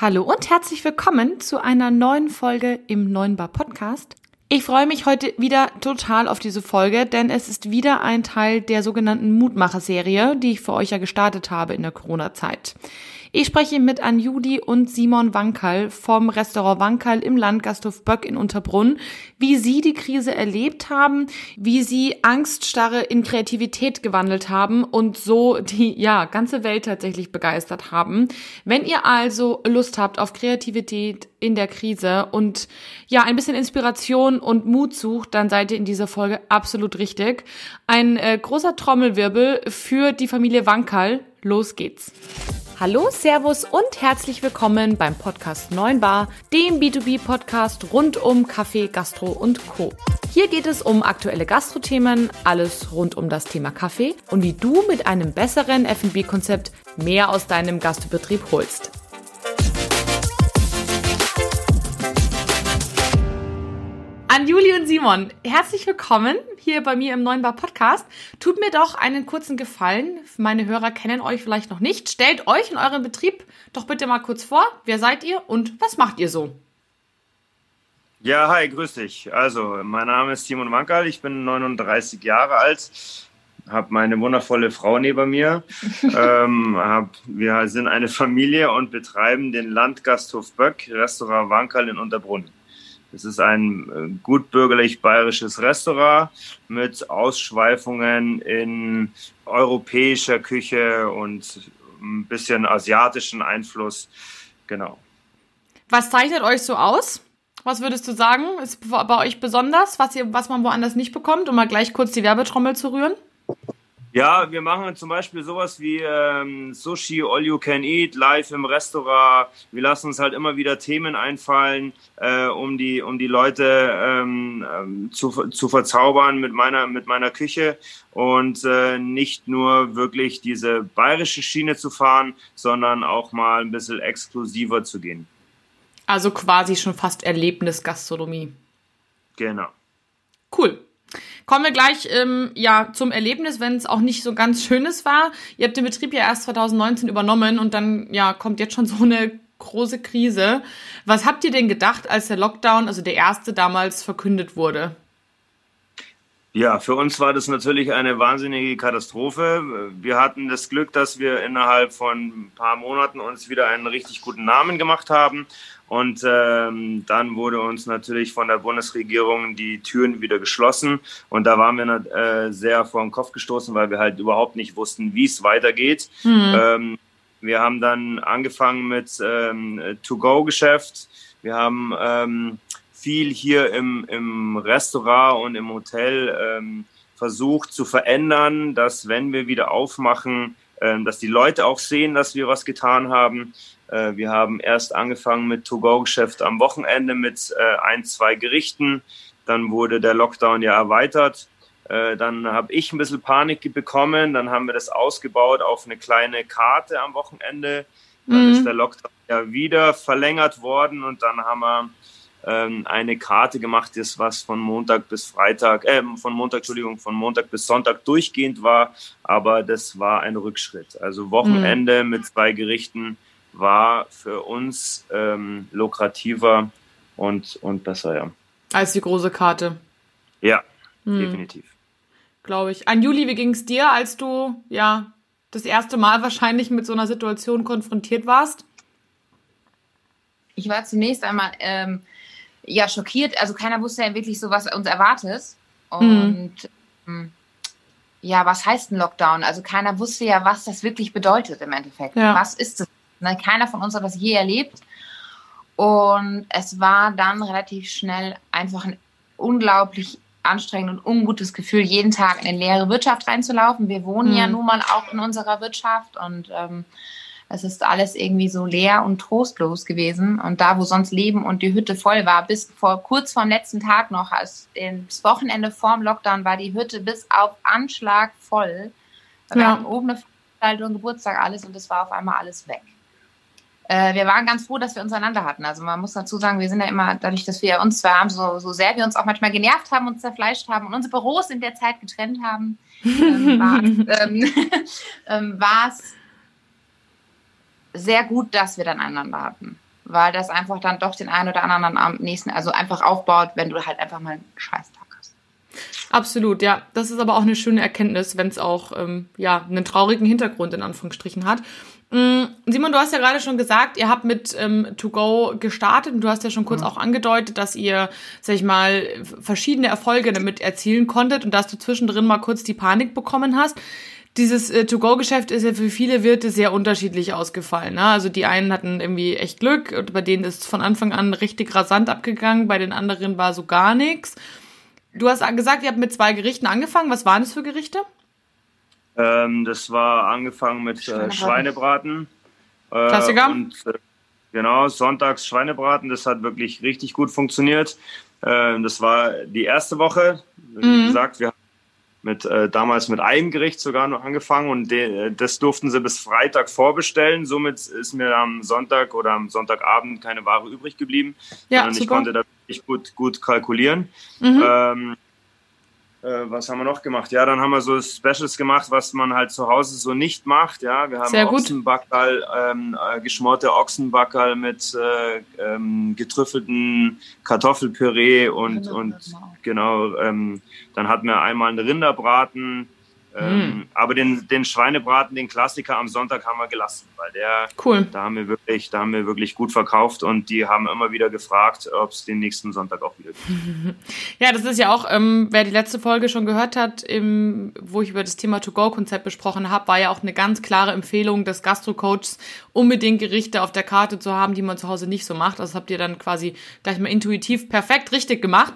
Hallo und herzlich willkommen zu einer neuen Folge im Neuen Bar Podcast. Ich freue mich heute wieder total auf diese Folge, denn es ist wieder ein Teil der sogenannten Mutmacher-Serie, die ich für euch ja gestartet habe in der Corona-Zeit. Ich spreche mit Anjuli und Simon Wankerl vom Restaurant Wankerl im Landgasthof Böck in Unterbrunn, wie sie die Krise erlebt haben, wie sie Angststarre in Kreativität gewandelt haben und so die, ja, ganze Welt tatsächlich begeistert haben. Wenn ihr also Lust habt auf Kreativität in der Krise und ja, ein bisschen Inspiration und Mut sucht, dann seid ihr in dieser Folge absolut richtig. Ein äh, großer Trommelwirbel für die Familie Wankerl. Los geht's. Hallo, Servus und herzlich willkommen beim Podcast 9 Bar, dem B2B-Podcast rund um Kaffee, Gastro und Co. Hier geht es um aktuelle Gastrothemen, alles rund um das Thema Kaffee und wie du mit einem besseren F&B-Konzept mehr aus deinem Gastbetrieb holst. An Juli und Simon, herzlich willkommen hier bei mir im Neuen Bar Podcast. Tut mir doch einen kurzen Gefallen. Meine Hörer kennen euch vielleicht noch nicht. Stellt euch in eurem Betrieb doch bitte mal kurz vor. Wer seid ihr und was macht ihr so? Ja, hi, grüß dich. Also, mein Name ist Simon Wankerl. Ich bin 39 Jahre alt habe meine wundervolle Frau neben mir. ähm, hab, wir sind eine Familie und betreiben den Landgasthof Böck, Restaurant Wankerl in Unterbrunn. Es ist ein äh, gut bürgerlich bayerisches Restaurant mit Ausschweifungen in europäischer Küche und ein bisschen asiatischen Einfluss. Genau. Was zeichnet euch so aus? Was würdest du sagen, ist bei euch besonders, was, ihr, was man woanders nicht bekommt, um mal gleich kurz die Werbetrommel zu rühren? Ja, wir machen zum Beispiel sowas wie ähm, Sushi All You Can Eat live im Restaurant. Wir lassen uns halt immer wieder Themen einfallen, äh, um die um die Leute ähm, ähm, zu, zu verzaubern mit meiner mit meiner Küche und äh, nicht nur wirklich diese bayerische Schiene zu fahren, sondern auch mal ein bisschen exklusiver zu gehen. Also quasi schon fast Erlebnisgastronomie. Genau. Cool. Kommen wir gleich ähm, ja zum Erlebnis, wenn es auch nicht so ganz schönes war. Ihr habt den Betrieb ja erst 2019 übernommen und dann ja kommt jetzt schon so eine große Krise. Was habt ihr denn gedacht, als der Lockdown, also der erste damals verkündet wurde? Ja, für uns war das natürlich eine wahnsinnige Katastrophe. Wir hatten das Glück, dass wir innerhalb von ein paar Monaten uns wieder einen richtig guten Namen gemacht haben und ähm, dann wurde uns natürlich von der Bundesregierung die Türen wieder geschlossen. Und da waren wir äh, sehr vor den Kopf gestoßen, weil wir halt überhaupt nicht wussten, wie es weitergeht. Mhm. Ähm, wir haben dann angefangen mit ähm, To-Go-Geschäft. Wir haben ähm, viel hier im, im Restaurant und im Hotel ähm, versucht zu verändern, dass wenn wir wieder aufmachen, ähm, dass die Leute auch sehen, dass wir was getan haben. Äh, wir haben erst angefangen mit To-Go-Geschäft am Wochenende mit äh, ein, zwei Gerichten. Dann wurde der Lockdown ja erweitert. Äh, dann habe ich ein bisschen Panik bekommen. Dann haben wir das ausgebaut auf eine kleine Karte am Wochenende. Dann mhm. ist der Lockdown ja wieder verlängert worden und dann haben wir ähm, eine Karte gemacht, das was von Montag bis Freitag, äh, von Montag, Entschuldigung, von Montag bis Sonntag durchgehend war, aber das war ein Rückschritt. Also Wochenende mhm. mit zwei Gerichten war für uns ähm, lukrativer und, und besser, ja. Als die große Karte. Ja, mhm. definitiv. Glaube ich. An Juli, wie ging es dir, als du ja das erste Mal wahrscheinlich mit so einer Situation konfrontiert warst? Ich war zunächst einmal ähm, ja schockiert. Also keiner wusste ja wirklich so, was uns erwartet. Und mhm. ja, was heißt ein Lockdown? Also keiner wusste ja, was das wirklich bedeutet im Endeffekt. Ja. Was ist das? Keiner von uns hat das je erlebt. Und es war dann relativ schnell einfach ein unglaublich anstrengend und ungutes Gefühl, jeden Tag in eine leere Wirtschaft reinzulaufen. Wir wohnen mhm. ja nun mal auch in unserer Wirtschaft und ähm, es ist alles irgendwie so leer und trostlos gewesen. Und da, wo sonst Leben und die Hütte voll war, bis vor kurz vor dem letzten Tag noch, als das Wochenende vorm Lockdown war die Hütte bis auf Anschlag voll. Wir ja. hatten oben eine Veranstaltung, Geburtstag, alles und es war auf einmal alles weg. Äh, wir waren ganz froh, dass wir uns einander hatten. Also man muss dazu sagen, wir sind ja immer, dadurch, dass wir uns zwar haben, so, so sehr wir uns auch manchmal genervt haben und zerfleischt haben und unsere Büros in der Zeit getrennt haben, ähm, war ähm, ähm, es sehr gut, dass wir dann einander hatten. weil das einfach dann doch den einen oder anderen am nächsten, also einfach aufbaut, wenn du halt einfach mal einen Scheißtag hast. Absolut, ja. Das ist aber auch eine schöne Erkenntnis, wenn es auch ähm, ja einen traurigen Hintergrund in Anführungsstrichen hat. Mm, Simon, du hast ja gerade schon gesagt, ihr habt mit ähm, To Go gestartet und du hast ja schon kurz mhm. auch angedeutet, dass ihr, sag ich mal, verschiedene Erfolge damit erzielen konntet und dass du zwischendrin mal kurz die Panik bekommen hast. Dieses äh, To-Go-Geschäft ist ja für viele Wirte sehr unterschiedlich ausgefallen. Ne? Also die einen hatten irgendwie echt Glück und bei denen ist von Anfang an richtig rasant abgegangen, bei den anderen war so gar nichts. Du hast gesagt, ihr habt mit zwei Gerichten angefangen. Was waren das für Gerichte? Ähm, das war angefangen mit äh, Schweinebraten. Äh, Klassiker. Und, äh, genau, sonntags Schweinebraten. Das hat wirklich richtig gut funktioniert. Ähm, das war die erste Woche. Wie mhm. gesagt, wir haben mit, äh, damals mit einem Gericht sogar noch angefangen und de, das durften sie bis Freitag vorbestellen. Somit ist mir am Sonntag oder am Sonntagabend keine Ware übrig geblieben. Ja, und ich konnte da wirklich gut, gut kalkulieren. Mhm. Ähm, äh, was haben wir noch gemacht? Ja, dann haben wir so Specials gemacht, was man halt zu Hause so nicht macht. Ja, wir haben Sehr Ochsenbackerl, ähm, äh, geschmorte Ochsenbackerl mit äh, ähm, getrüffelten Kartoffelpüree und, und genau, ähm, dann hatten wir einmal einen Rinderbraten, ähm, hm. Aber den, den Schweinebraten, den Klassiker am Sonntag haben wir gelassen, weil der, cool. da haben wir wirklich, da haben wir wirklich gut verkauft und die haben immer wieder gefragt, ob es den nächsten Sonntag auch wieder gibt. Ja, das ist ja auch, ähm, wer die letzte Folge schon gehört hat, im, wo ich über das Thema To-Go-Konzept besprochen habe, war ja auch eine ganz klare Empfehlung des Gastro-Coaches, unbedingt Gerichte auf der Karte zu haben, die man zu Hause nicht so macht. Das habt ihr dann quasi gleich mal intuitiv perfekt richtig gemacht.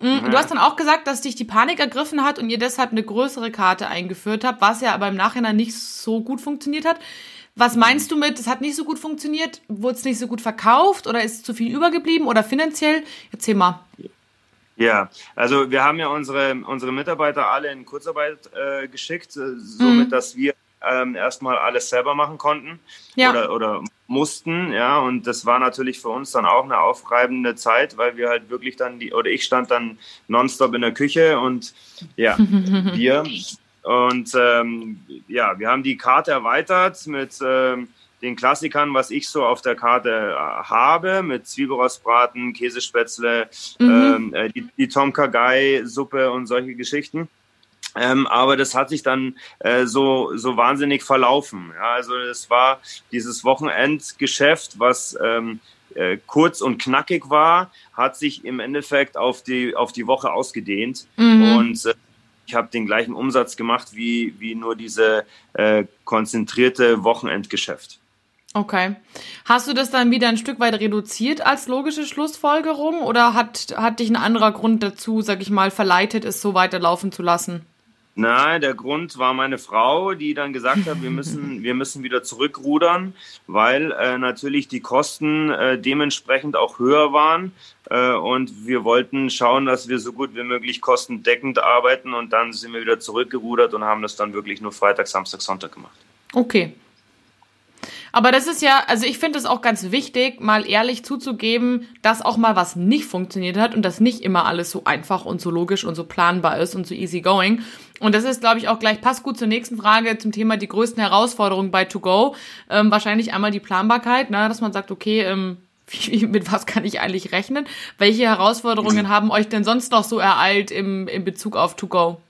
Mhm. Du hast dann auch gesagt, dass dich die Panik ergriffen hat und ihr deshalb eine größere Karte eingeführt habt, was ja aber im Nachhinein nicht so gut funktioniert hat. Was meinst du mit, es hat nicht so gut funktioniert? Wurde es nicht so gut verkauft oder ist zu viel übergeblieben oder finanziell? Erzähl mal. Ja, also wir haben ja unsere, unsere Mitarbeiter alle in Kurzarbeit äh, geschickt, äh, somit, mhm. dass wir ähm, erstmal alles selber machen konnten ja. oder, oder mussten, ja, und das war natürlich für uns dann auch eine aufreibende Zeit, weil wir halt wirklich dann die, oder ich stand dann nonstop in der Küche und ja, wir und ähm, ja, wir haben die Karte erweitert mit ähm, den Klassikern, was ich so auf der Karte äh, habe, mit Zwiebelrostbraten, Käsespätzle, mhm. ähm, äh, die, die Tom Kagai Suppe und solche Geschichten. Ähm, aber das hat sich dann äh, so, so wahnsinnig verlaufen. Ja, also es war dieses Wochenendgeschäft, was ähm, äh, kurz und knackig war, hat sich im Endeffekt auf die, auf die Woche ausgedehnt. Mhm. Und äh, ich habe den gleichen Umsatz gemacht wie, wie nur diese äh, konzentrierte Wochenendgeschäft. Okay. Hast du das dann wieder ein Stück weit reduziert als logische Schlussfolgerung oder hat, hat dich ein anderer Grund dazu, sag ich mal, verleitet, es so weiterlaufen zu lassen? Nein, der Grund war meine Frau, die dann gesagt hat, wir müssen, wir müssen wieder zurückrudern, weil äh, natürlich die Kosten äh, dementsprechend auch höher waren. Äh, und wir wollten schauen, dass wir so gut wie möglich kostendeckend arbeiten. Und dann sind wir wieder zurückgerudert und haben das dann wirklich nur Freitag, Samstag, Sonntag gemacht. Okay. Aber das ist ja, also ich finde es auch ganz wichtig, mal ehrlich zuzugeben, dass auch mal was nicht funktioniert hat und dass nicht immer alles so einfach und so logisch und so planbar ist und so easy going. Und das ist, glaube ich, auch gleich passt gut zur nächsten Frage zum Thema die größten Herausforderungen bei To Go. Ähm, wahrscheinlich einmal die Planbarkeit, ne, dass man sagt, okay, ähm, wie, mit was kann ich eigentlich rechnen? Welche Herausforderungen haben euch denn sonst noch so ereilt im, in Bezug auf To Go?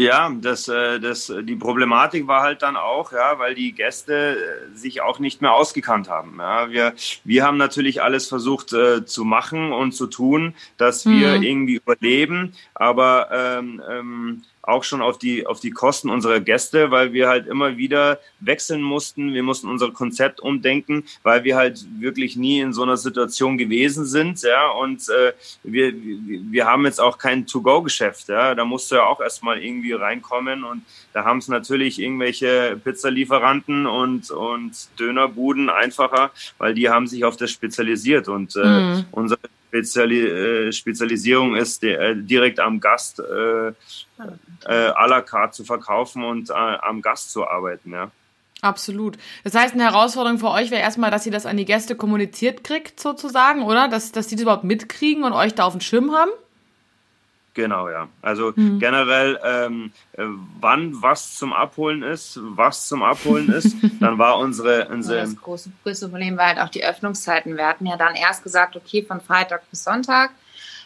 Ja, das, äh, das, die Problematik war halt dann auch, ja, weil die Gäste äh, sich auch nicht mehr ausgekannt haben. Ja. Wir, wir haben natürlich alles versucht äh, zu machen und zu tun, dass wir mhm. irgendwie überleben, aber ähm, ähm, auch schon auf die, auf die Kosten unserer Gäste, weil wir halt immer wieder wechseln mussten. Wir mussten unser Konzept umdenken, weil wir halt wirklich nie in so einer Situation gewesen sind. Ja, und äh, wir, wir haben jetzt auch kein To-Go-Geschäft. Ja, da musst du ja auch erstmal irgendwie reinkommen und da haben es natürlich irgendwelche Pizzalieferanten und, und Dönerbuden einfacher, weil die haben sich auf das spezialisiert und äh, mhm. unser Speziali äh, Spezialisierung ist, äh, direkt am Gast äh, äh, à la carte zu verkaufen und am Gast zu arbeiten, ja. Absolut. Das heißt, eine Herausforderung für euch wäre erstmal, dass ihr das an die Gäste kommuniziert kriegt, sozusagen, oder? Dass, dass die das überhaupt mitkriegen und euch da auf dem Schirm haben? Genau, ja. Also mhm. generell, ähm, äh, wann was zum Abholen ist, was zum Abholen ist, dann war unsere, unsere. Das große, größte Problem war halt auch die Öffnungszeiten. Wir hatten ja dann erst gesagt, okay, von Freitag bis Sonntag.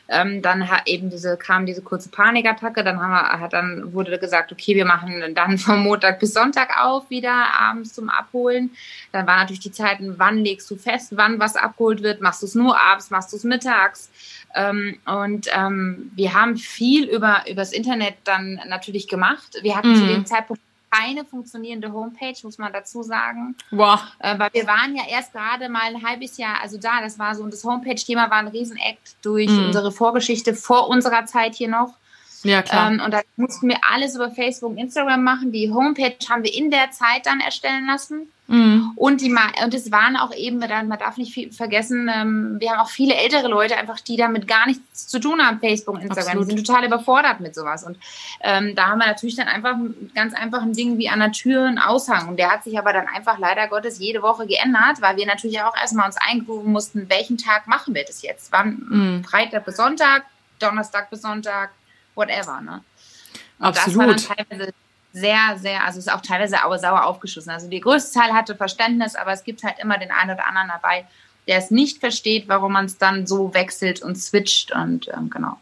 Ähm, dann hat eben diese, kam diese kurze Panikattacke, dann haben wir, hat dann wurde gesagt, okay, wir machen dann vom Montag bis Sonntag auf, wieder abends zum Abholen. Dann waren natürlich die Zeiten, wann legst du fest, wann was abgeholt wird, machst du es nur abends, machst du es mittags. Ähm, und ähm, wir haben viel über übers Internet dann natürlich gemacht. Wir hatten mhm. zu dem Zeitpunkt keine funktionierende Homepage, muss man dazu sagen. Wow. Äh, weil wir waren ja erst gerade mal ein halbes Jahr, also da, das war so, das Homepage-Thema war ein Riesenakt durch mhm. unsere Vorgeschichte vor unserer Zeit hier noch. Ja, klar. Ähm, und da mussten wir alles über Facebook und Instagram machen. Die Homepage haben wir in der Zeit dann erstellen lassen. Mhm. Und, die, und es waren auch eben, man darf nicht viel vergessen, ähm, wir haben auch viele ältere Leute einfach, die damit gar nichts zu tun haben, Facebook, Instagram. Absolut. Die sind total überfordert mit sowas. Und ähm, da haben wir natürlich dann einfach ganz einfach ein Ding wie an der Tür einen Aushang. Und der hat sich aber dann einfach leider Gottes jede Woche geändert, weil wir natürlich auch erstmal uns eingrufen mussten, welchen Tag machen wir das jetzt? Wann? Mhm. Freitag bis Sonntag, Donnerstag bis Sonntag, whatever. Ne? Und Absolut. das war dann teilweise sehr, sehr, also es ist auch teilweise sauer aufgeschossen. Also die größte Teil hatte Verständnis, aber es gibt halt immer den einen oder anderen dabei, der es nicht versteht, warum man es dann so wechselt und switcht und ähm, genau.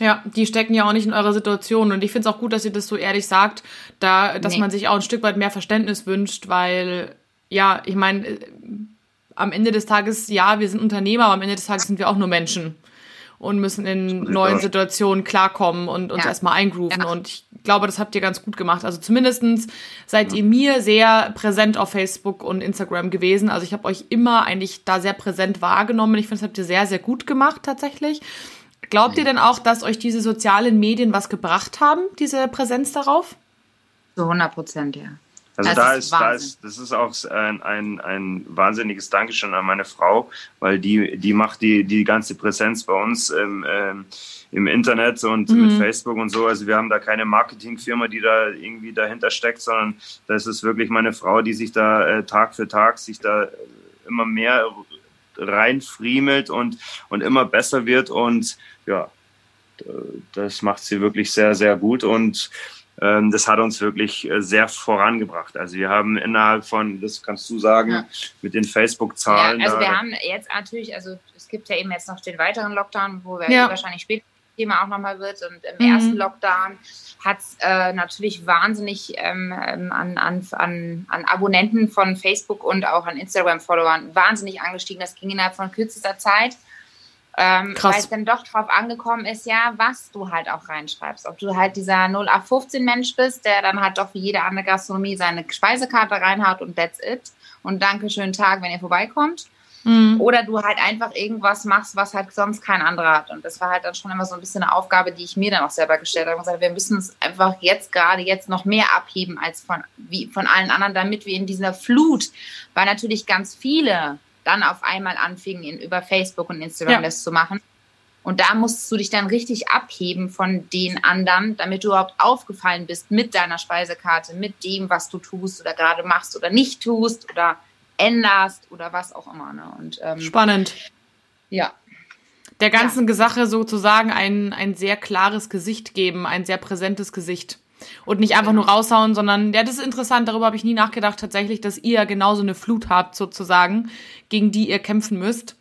Ja, die stecken ja auch nicht in eurer Situation. Und ich finde es auch gut, dass ihr das so ehrlich sagt, da, dass nee. man sich auch ein Stück weit mehr Verständnis wünscht, weil, ja, ich meine, äh, am Ende des Tages, ja, wir sind Unternehmer, aber am Ende des Tages sind wir auch nur Menschen und müssen in neuen Situationen klarkommen und uns ja. erstmal eingrooven. Ja. Und ich glaube, das habt ihr ganz gut gemacht. Also zumindestens seid ihr mir sehr präsent auf Facebook und Instagram gewesen. Also ich habe euch immer eigentlich da sehr präsent wahrgenommen. Ich finde, das habt ihr sehr, sehr gut gemacht tatsächlich. Glaubt ihr denn auch, dass euch diese sozialen Medien was gebracht haben, diese Präsenz darauf? Zu 100 Prozent, ja. Also das da ist, da ist, das ist auch ein, ein, ein wahnsinniges Dankeschön an meine Frau, weil die, die macht die, die ganze Präsenz bei uns im, ähm, im Internet und mhm. mit Facebook und so. Also wir haben da keine Marketingfirma, die da irgendwie dahinter steckt, sondern das ist wirklich meine Frau, die sich da äh, Tag für Tag sich da immer mehr reinfriemelt und, und immer besser wird und ja, das macht sie wirklich sehr, sehr gut und das hat uns wirklich äh, sehr vorangebracht. Also wir haben innerhalb von, das kannst du sagen, ja. mit den Facebook-Zahlen. Ja, also wir haben jetzt natürlich, also es gibt ja eben jetzt noch den weiteren Lockdown, wo wir ja. wahrscheinlich später Thema auch nochmal wird. Und im mhm. ersten Lockdown hat es äh, natürlich wahnsinnig ähm, ähm, an, an, an, an Abonnenten von Facebook und auch an Instagram-Followern wahnsinnig angestiegen. Das ging innerhalb von kürzester Zeit. Ähm, weil es dann doch drauf angekommen ist, ja, was du halt auch reinschreibst. Ob du halt dieser 0815 Mensch bist, der dann halt doch wie jede andere Gastronomie seine Speisekarte reinhaut und that's it. Und danke, schönen Tag, wenn ihr vorbeikommt. Mhm. Oder du halt einfach irgendwas machst, was halt sonst kein anderer hat. Und das war halt dann schon immer so ein bisschen eine Aufgabe, die ich mir dann auch selber gestellt habe und gesagt, wir müssen uns einfach jetzt gerade jetzt noch mehr abheben als von, wie, von allen anderen, damit wir in dieser Flut, weil natürlich ganz viele dann auf einmal anfingen, in, über Facebook und Instagram ja. das zu machen. Und da musst du dich dann richtig abheben von den anderen, damit du überhaupt aufgefallen bist mit deiner Speisekarte, mit dem, was du tust oder gerade machst oder nicht tust oder änderst oder was auch immer. Ne? Und, ähm, Spannend. Ja. Der ganzen ja. Sache sozusagen ein, ein sehr klares Gesicht geben, ein sehr präsentes Gesicht. Und nicht einfach nur raushauen, sondern, ja, das ist interessant, darüber habe ich nie nachgedacht, tatsächlich, dass ihr genauso eine Flut habt, sozusagen, gegen die ihr kämpfen müsst.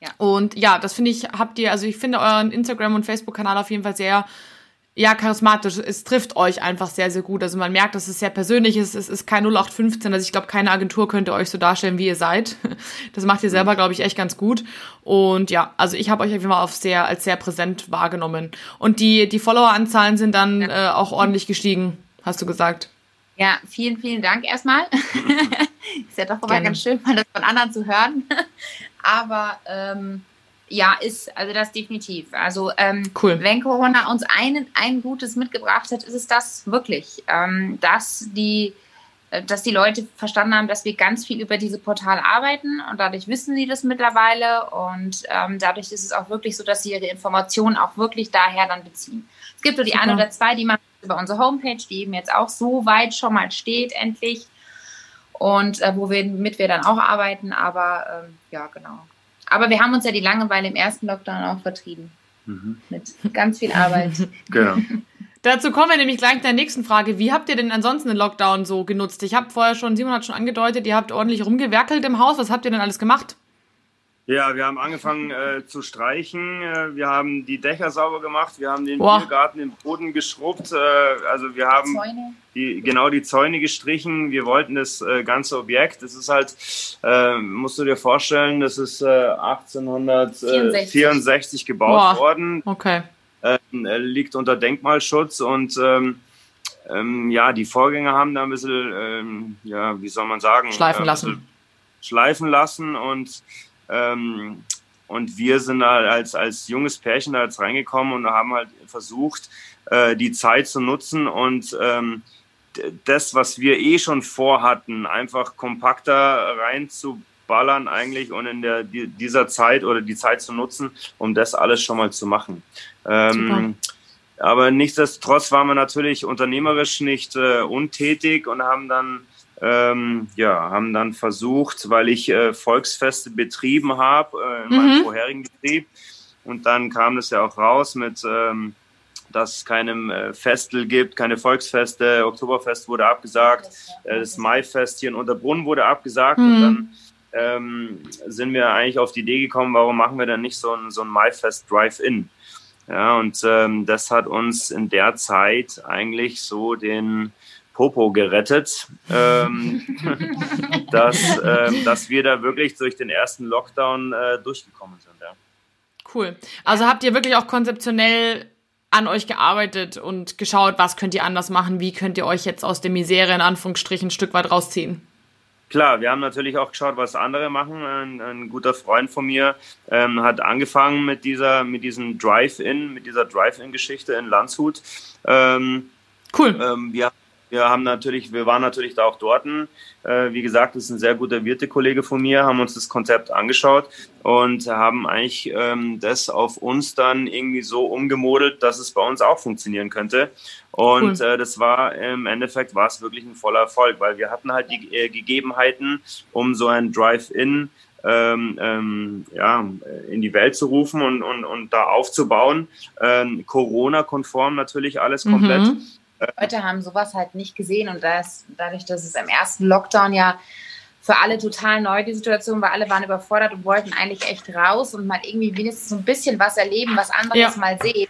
Ja. Und ja, das finde ich, habt ihr, also ich finde euren Instagram- und Facebook-Kanal auf jeden Fall sehr ja, charismatisch. Es trifft euch einfach sehr, sehr gut. Also man merkt, dass es sehr persönlich ist. Es ist kein 0815. Also ich glaube, keine Agentur könnte euch so darstellen, wie ihr seid. Das macht ihr selber, glaube ich, echt ganz gut. Und ja, also ich habe euch auf jeden Fall auf sehr, als sehr präsent wahrgenommen. Und die, die Follower-Anzahlen sind dann ja. äh, auch ordentlich gestiegen, hast du gesagt. Ja, vielen, vielen Dank erstmal. ist ja doch immer Gerne. ganz schön, mal das von anderen zu hören. Aber ähm, ja, ist, also das definitiv. Also ähm, cool. wenn Corona uns ein, ein Gutes mitgebracht hat, ist es das wirklich, ähm, dass die äh, dass die Leute verstanden haben, dass wir ganz viel über diese Portale arbeiten und dadurch wissen sie das mittlerweile und ähm, dadurch ist es auch wirklich so, dass sie ihre Informationen auch wirklich daher dann beziehen. Es gibt so die Super. ein oder zwei, die machen über unsere Homepage, die eben jetzt auch so weit schon mal steht, endlich und äh, wo wir mit wir dann auch arbeiten, aber ähm, ja, genau. Aber wir haben uns ja die Langeweile im ersten Lockdown auch vertrieben. Mhm. Mit ganz viel Arbeit. genau. Dazu kommen wir nämlich gleich in der nächsten Frage. Wie habt ihr denn ansonsten den Lockdown so genutzt? Ich habe vorher schon, Simon hat schon angedeutet, ihr habt ordentlich rumgewerkelt im Haus. Was habt ihr denn alles gemacht? Ja, wir haben angefangen äh, zu streichen. Äh, wir haben die Dächer sauber gemacht. Wir haben den Boah. Biergarten, den Boden geschrubbt. Äh, also wir haben die, genau die Zäune gestrichen. Wir wollten das äh, ganze Objekt. Das ist halt, äh, musst du dir vorstellen, das ist 1864 gebaut Boah. worden. Okay. Ähm, liegt unter Denkmalschutz und ähm, ähm, ja, die Vorgänger haben da ein bisschen, ähm, ja, wie soll man sagen, schleifen lassen. Schleifen lassen und ähm, und wir sind halt als, als junges Pärchen da jetzt reingekommen und haben halt versucht, äh, die Zeit zu nutzen und ähm, das, was wir eh schon vorhatten, einfach kompakter reinzuballern eigentlich und in der, die, dieser Zeit oder die Zeit zu nutzen, um das alles schon mal zu machen. Ähm, aber nichtsdestotrotz waren wir natürlich unternehmerisch nicht äh, untätig und haben dann ähm, ja, haben dann versucht, weil ich äh, Volksfeste betrieben habe äh, in mhm. meinem vorherigen Betrieb. Und dann kam es ja auch raus mit, ähm, dass es keine äh, Festel gibt, keine Volksfeste. Oktoberfest wurde abgesagt. Äh, das Maifest hier in Unterbrunn wurde abgesagt. Mhm. Und dann ähm, sind wir eigentlich auf die Idee gekommen, warum machen wir denn nicht so ein, so ein Maifest Drive-In? Ja, und ähm, das hat uns in der Zeit eigentlich so den, Popo gerettet, ähm, dass, ähm, dass wir da wirklich durch den ersten Lockdown äh, durchgekommen sind. Ja. Cool. Also habt ihr wirklich auch konzeptionell an euch gearbeitet und geschaut, was könnt ihr anders machen, wie könnt ihr euch jetzt aus der Misere in Anführungsstrichen ein Stück weit rausziehen? Klar, wir haben natürlich auch geschaut, was andere machen. Ein, ein guter Freund von mir ähm, hat angefangen mit dieser, mit diesem Drive-In, mit dieser Drive-In-Geschichte in Landshut. Ähm, cool. Ähm, wir wir haben natürlich, wir waren natürlich da auch dort. Äh, wie gesagt, das ist ein sehr guter Wirtekollege von mir, haben uns das Konzept angeschaut und haben eigentlich ähm, das auf uns dann irgendwie so umgemodelt, dass es bei uns auch funktionieren könnte. Und cool. äh, das war im Endeffekt war es wirklich ein voller Erfolg, weil wir hatten halt die äh, Gegebenheiten, um so ein Drive-In ähm, ähm, ja, in die Welt zu rufen und, und, und da aufzubauen. Ähm, Corona-konform natürlich alles komplett. Mhm. Leute haben sowas halt nicht gesehen und das, dadurch, dass es im ersten Lockdown ja für alle total neu die Situation war, alle waren überfordert und wollten eigentlich echt raus und mal irgendwie wenigstens so ein bisschen was erleben, was anderes ja. mal sehen,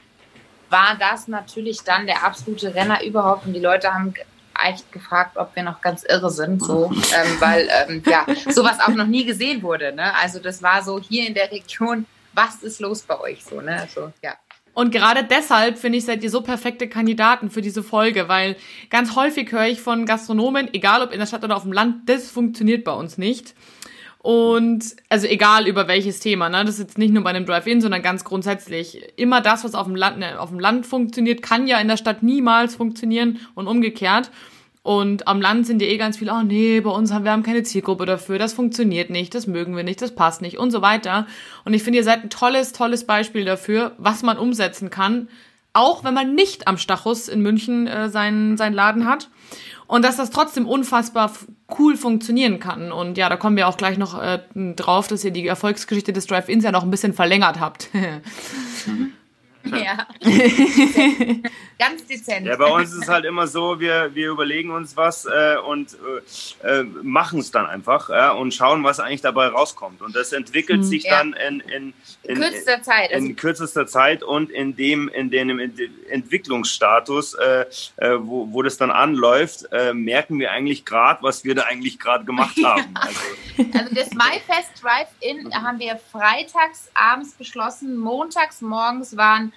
war das natürlich dann der absolute Renner überhaupt und die Leute haben echt gefragt, ob wir noch ganz irre sind, so, ähm, weil ähm, ja sowas auch noch nie gesehen wurde. Ne? Also das war so hier in der Region, was ist los bei euch so, ne? Also, ja. Und gerade deshalb finde ich, seid ihr so perfekte Kandidaten für diese Folge, weil ganz häufig höre ich von Gastronomen, egal ob in der Stadt oder auf dem Land, das funktioniert bei uns nicht. Und also egal über welches Thema, ne? Das ist jetzt nicht nur bei einem Drive-In, sondern ganz grundsätzlich. Immer das, was auf dem Land, ne, auf dem Land funktioniert, kann ja in der Stadt niemals funktionieren und umgekehrt. Und am Land sind ja eh ganz viele, oh nee, bei uns haben wir haben keine Zielgruppe dafür, das funktioniert nicht, das mögen wir nicht, das passt nicht und so weiter. Und ich finde, ihr seid ein tolles, tolles Beispiel dafür, was man umsetzen kann, auch wenn man nicht am Stachus in München äh, seinen, seinen Laden hat. Und dass das trotzdem unfassbar cool funktionieren kann. Und ja, da kommen wir auch gleich noch äh, drauf, dass ihr die Erfolgsgeschichte des Drive-Ins ja noch ein bisschen verlängert habt. mhm. Ja. Ganz dezent. Ja, bei uns ist es halt immer so, wir, wir überlegen uns was äh, und äh, äh machen es dann einfach äh, und schauen, was eigentlich dabei rauskommt. Und das entwickelt mhm. sich ja. dann in, in, in, kürzester Zeit. Also in kürzester Zeit und in dem, in dem Entwicklungsstatus, äh, äh, wo, wo das dann anläuft, merken wir eigentlich gerade, was wir da eigentlich gerade gemacht haben. Also, also das MyFest Drive-In haben wir freitags abends beschlossen, montags morgens waren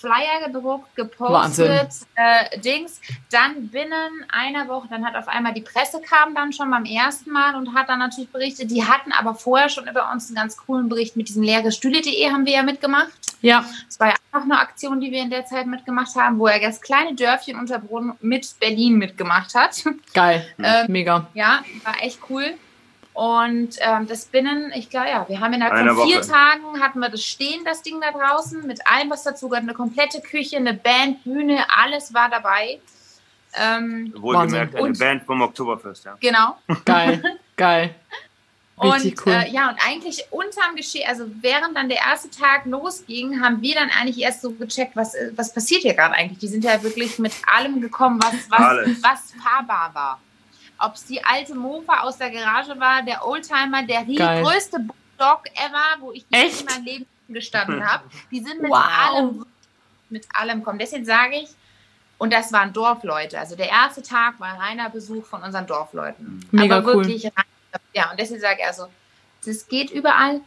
Flyer gedruckt, gepostet, äh, Dings. Dann binnen einer Woche, dann hat auf einmal die Presse kam dann schon beim ersten Mal und hat dann natürlich berichtet. Die hatten aber vorher schon über uns einen ganz coolen Bericht mit diesem leerestühle.de haben wir ja mitgemacht. Ja. Das war ja auch eine Aktion, die wir in der Zeit mitgemacht haben, wo er das kleine Dörfchen Unterbrunn mit Berlin mitgemacht hat. Geil, ähm, mega. Ja, war echt cool. Und ähm, das binnen, ich glaube, ja, wir haben innerhalb Eine von vier Woche. Tagen hatten wir das stehen, das Ding da draußen, mit allem, was dazu gehört, eine komplette Küche, eine Band, Bühne, alles war dabei. Ähm, Wohlgemerkt, eine Band vom Oktoberfest, ja. Genau. Geil, geil. Und cool. äh, ja, und eigentlich unterm Geschehen, also während dann der erste Tag losging, haben wir dann eigentlich erst so gecheckt, was, äh, was passiert hier gerade eigentlich. Die sind ja wirklich mit allem gekommen, was, was, was fahrbar war. Ob es die alte Mofa aus der Garage war, der Oldtimer, der Geil. größte Bulldog ever, wo ich Echt? in meinem Leben gestanden habe. Die sind mit wow. allem, mit allem kommen. Deswegen sage ich, und das waren Dorfleute. Also der erste Tag war reiner Besuch von unseren Dorfleuten. Mega Aber wirklich cool. Ja, und deswegen sage ich also, das geht überall.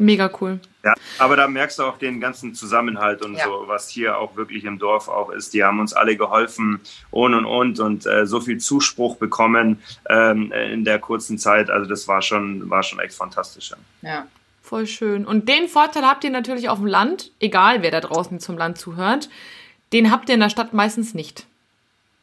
Mega cool. Ja, aber da merkst du auch den ganzen Zusammenhalt und ja. so, was hier auch wirklich im Dorf auch ist. Die haben uns alle geholfen und und und und äh, so viel Zuspruch bekommen ähm, in der kurzen Zeit. Also das war schon, war schon echt fantastisch. Ja. Voll schön. Und den Vorteil habt ihr natürlich auf dem Land, egal wer da draußen zum Land zuhört, den habt ihr in der Stadt meistens nicht.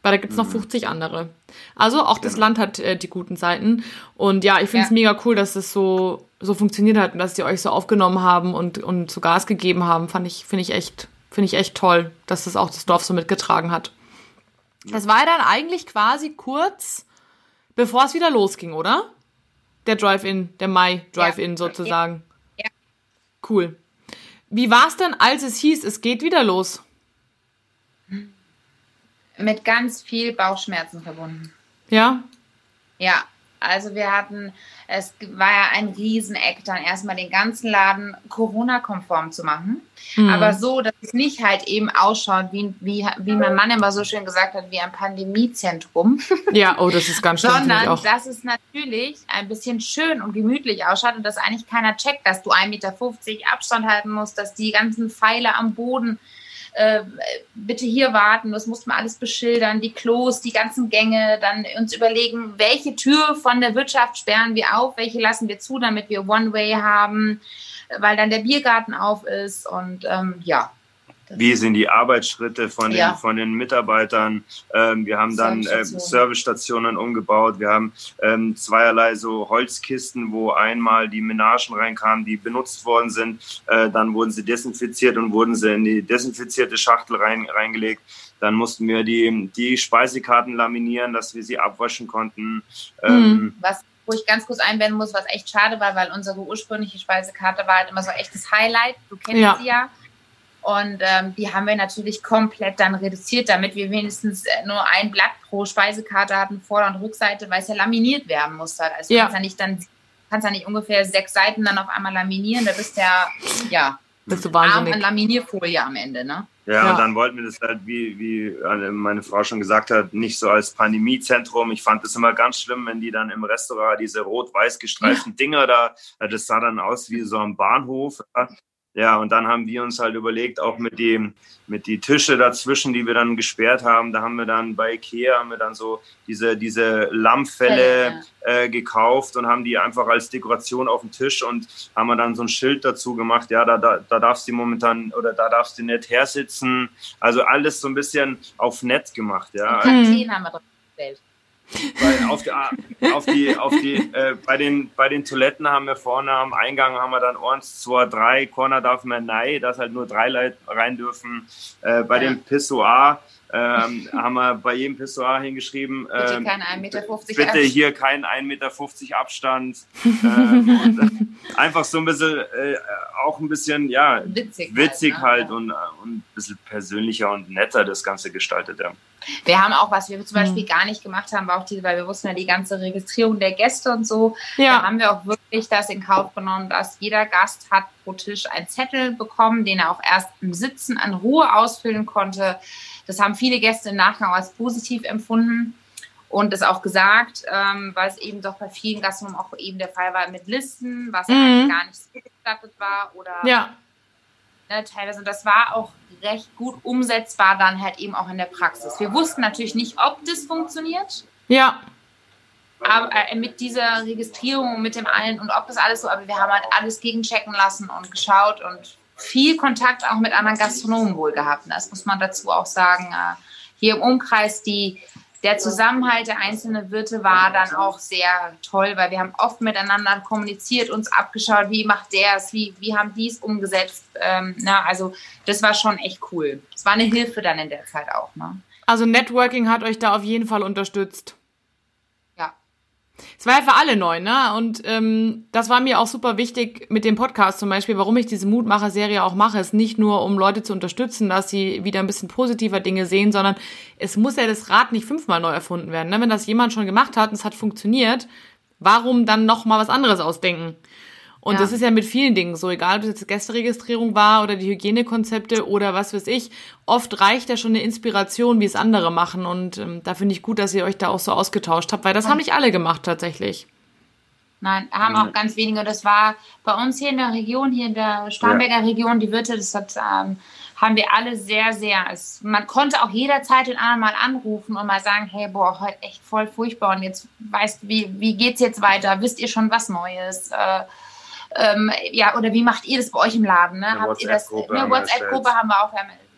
Weil da gibt's noch 50 mhm. andere. Also auch das genau. Land hat äh, die guten Seiten. Und ja, ich finde es ja. mega cool, dass es so, so funktioniert hat und dass die euch so aufgenommen haben und, und so Gas gegeben haben. Fand ich, finde ich echt, finde ich echt toll, dass das auch das Dorf so mitgetragen hat. Das war ja dann eigentlich quasi kurz, bevor es wieder losging, oder? Der Drive-In, der Mai-Drive-In ja. sozusagen. Ja. Cool. Wie war es denn, als es hieß, es geht wieder los? Mit ganz viel Bauchschmerzen verbunden. Ja? Ja, also wir hatten, es war ja ein Rieseneck, dann erstmal den ganzen Laden Corona-konform zu machen. Mhm. Aber so, dass es nicht halt eben ausschaut, wie, wie, wie mein Mann immer so schön gesagt hat, wie ein Pandemiezentrum. Ja, oh, das ist ganz schön. Sondern, dass es natürlich ein bisschen schön und gemütlich ausschaut und dass eigentlich keiner checkt, dass du 1,50 Meter Abstand halten musst, dass die ganzen Pfeile am Boden äh, bitte hier warten, das muss man alles beschildern, die Klos, die ganzen Gänge, dann uns überlegen, welche Tür von der Wirtschaft sperren wir auf, welche lassen wir zu, damit wir One-Way haben, weil dann der Biergarten auf ist und ähm, ja, wie sind die Arbeitsschritte von den, ja. von den Mitarbeitern. Ähm, wir haben dann äh, Servicestationen umgebaut. Wir haben ähm, zweierlei so Holzkisten, wo einmal die Menagen reinkamen, die benutzt worden sind. Äh, dann wurden sie desinfiziert und wurden sie in die desinfizierte Schachtel rein, reingelegt. Dann mussten wir die, die Speisekarten laminieren, dass wir sie abwaschen konnten. Ähm, mhm. Was wo ich ganz kurz einwenden muss, was echt schade war, weil unsere ursprüngliche Speisekarte war halt immer so echtes Highlight. Du kennst ja. sie ja. Und ähm, die haben wir natürlich komplett dann reduziert, damit wir wenigstens äh, nur ein Blatt pro Speisekarte hatten, Vorder- und Rückseite, weil es ja laminiert werden muss. Halt. Also ja. kannst ja nicht dann kannst ja nicht ungefähr sechs Seiten dann auf einmal laminieren. Da bist ja, ja, bist du wahnsinnig. an Laminierfolie am Ende, ne? Ja, ja, und dann wollten wir das halt, wie, wie meine Frau schon gesagt hat, nicht so als Pandemiezentrum. Ich fand das immer ganz schlimm, wenn die dann im Restaurant diese rot-weiß gestreiften Dinger da, das sah dann aus wie so ein Bahnhof. Ja, und dann haben wir uns halt überlegt, auch mit dem, mit die Tische dazwischen, die wir dann gesperrt haben, da haben wir dann bei Ikea haben wir dann so diese, diese Lammfälle äh, gekauft und haben die einfach als Dekoration auf den Tisch und haben wir dann so ein Schild dazu gemacht, ja, da, da, da darfst du momentan oder da darfst du nicht hersitzen. Also alles so ein bisschen auf nett gemacht, ja. Kakteen haben wir drauf gestellt. Weil auf die, auf die, auf die, äh, bei, den, bei den Toiletten haben wir vorne am Eingang haben wir dann eins, zwei, drei, Corner darf man nein, dass halt nur drei Leute rein dürfen. Äh, bei ja. dem Pissoir ähm, haben wir bei jedem Pissoir hingeschrieben, bitte, ähm, kein 1,50 Meter bitte hier kein 1,50 Meter Abstand. ähm, einfach so ein bisschen, äh, auch ein bisschen, ja, witzig, witzig halt, ne? halt und, und ein bisschen persönlicher und netter das Ganze gestaltet. Ja. Wir haben auch, was wir zum Beispiel mhm. gar nicht gemacht haben, war auch diese, weil wir wussten ja die ganze Registrierung der Gäste und so. Ja. Da haben wir auch wirklich das in Kauf genommen, dass jeder Gast hat pro Tisch einen Zettel bekommen, den er auch erst im Sitzen an Ruhe ausfüllen konnte. Das haben viele Gäste im Nachgang als positiv empfunden und es auch gesagt, ähm, weil es eben doch bei vielen Gastronomen auch eben der Fall war mit Listen, was mhm. gar nicht so gestattet war oder ja. ne, teilweise. Und das war auch recht gut umsetzbar dann halt eben auch in der Praxis. Wir wussten natürlich nicht, ob das funktioniert. Ja. Aber äh, mit dieser Registrierung und mit dem allen und ob das alles so, aber wir haben halt alles gegenchecken lassen und geschaut und viel Kontakt auch mit anderen Gastronomen wohl gehabt. Das muss man dazu auch sagen. Äh, hier im Umkreis, die, der Zusammenhalt der einzelnen Wirte war dann auch sehr toll, weil wir haben oft miteinander kommuniziert, uns abgeschaut, wie macht der es, wie, wie haben die es umgesetzt. Ähm, na, also das war schon echt cool. Es war eine Hilfe dann in der Zeit auch. Ne? Also Networking hat euch da auf jeden Fall unterstützt. Es war ja für alle neu, ne? Und ähm, das war mir auch super wichtig mit dem Podcast zum Beispiel, warum ich diese Mutmacher-Serie auch mache, ist nicht nur, um Leute zu unterstützen, dass sie wieder ein bisschen positiver Dinge sehen, sondern es muss ja das Rad nicht fünfmal neu erfunden werden. Ne? Wenn das jemand schon gemacht hat und es hat funktioniert, warum dann noch mal was anderes ausdenken? Und ja. das ist ja mit vielen Dingen so, egal ob es jetzt Gästeregistrierung war oder die Hygienekonzepte oder was weiß ich. Oft reicht ja schon eine Inspiration, wie es andere machen. Und ähm, da finde ich gut, dass ihr euch da auch so ausgetauscht habt, weil das und haben nicht alle gemacht tatsächlich. Nein, haben auch ganz wenige. Das war bei uns hier in der Region, hier in der Starnberger ja. Region, die Wirte, das hat, ähm, haben wir alle sehr, sehr. Es, man konnte auch jederzeit den anderen mal anrufen und mal sagen, hey, boah, heute echt voll furchtbar und jetzt weißt, wie, wie geht's jetzt weiter? Wisst ihr schon was Neues? Äh, ähm, ja, oder wie macht ihr das bei euch im Laden? Ne? Habt ihr das? Eine WhatsApp-Gruppe haben wir auch.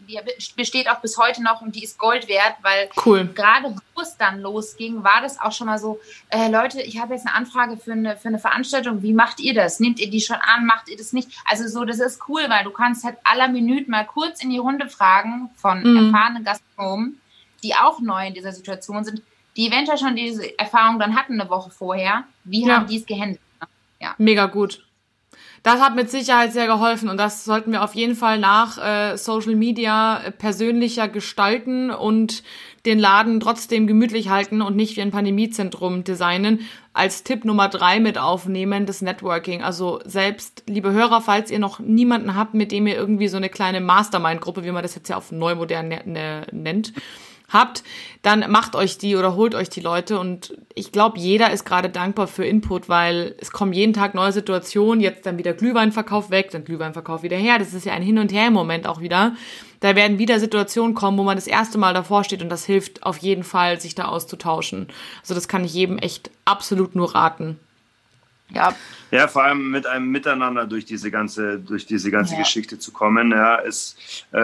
Die besteht auch bis heute noch und die ist Gold wert, weil cool. gerade wo es dann losging, war das auch schon mal so, äh, Leute, ich habe jetzt eine Anfrage für eine, für eine Veranstaltung, wie macht ihr das? Nehmt ihr die schon an, macht ihr das nicht? Also so, das ist cool, weil du kannst halt aller Minute mal kurz in die Runde fragen von mhm. erfahrenen Gastronomen, die auch neu in dieser Situation sind, die eventuell schon diese Erfahrung dann hatten eine Woche vorher. Wie ja. haben die es gehandelt? Ja. Mega gut. Das hat mit Sicherheit sehr geholfen und das sollten wir auf jeden Fall nach äh, Social Media persönlicher gestalten und den Laden trotzdem gemütlich halten und nicht wie ein Pandemiezentrum designen. Als Tipp Nummer drei mit aufnehmen, das Networking. Also selbst, liebe Hörer, falls ihr noch niemanden habt, mit dem ihr irgendwie so eine kleine Mastermind-Gruppe, wie man das jetzt ja auf neumodern ne, ne, nennt, habt, dann macht euch die oder holt euch die Leute. Und ich glaube, jeder ist gerade dankbar für Input, weil es kommen jeden Tag neue Situationen. Jetzt dann wieder Glühweinverkauf weg, dann Glühweinverkauf wieder her. Das ist ja ein Hin und Her im Moment auch wieder. Da werden wieder Situationen kommen, wo man das erste Mal davor steht und das hilft auf jeden Fall, sich da auszutauschen. Also das kann ich jedem echt absolut nur raten. Ja. Ja, vor allem mit einem Miteinander durch diese ganze, durch diese ganze ja. Geschichte zu kommen, ja, ist äh,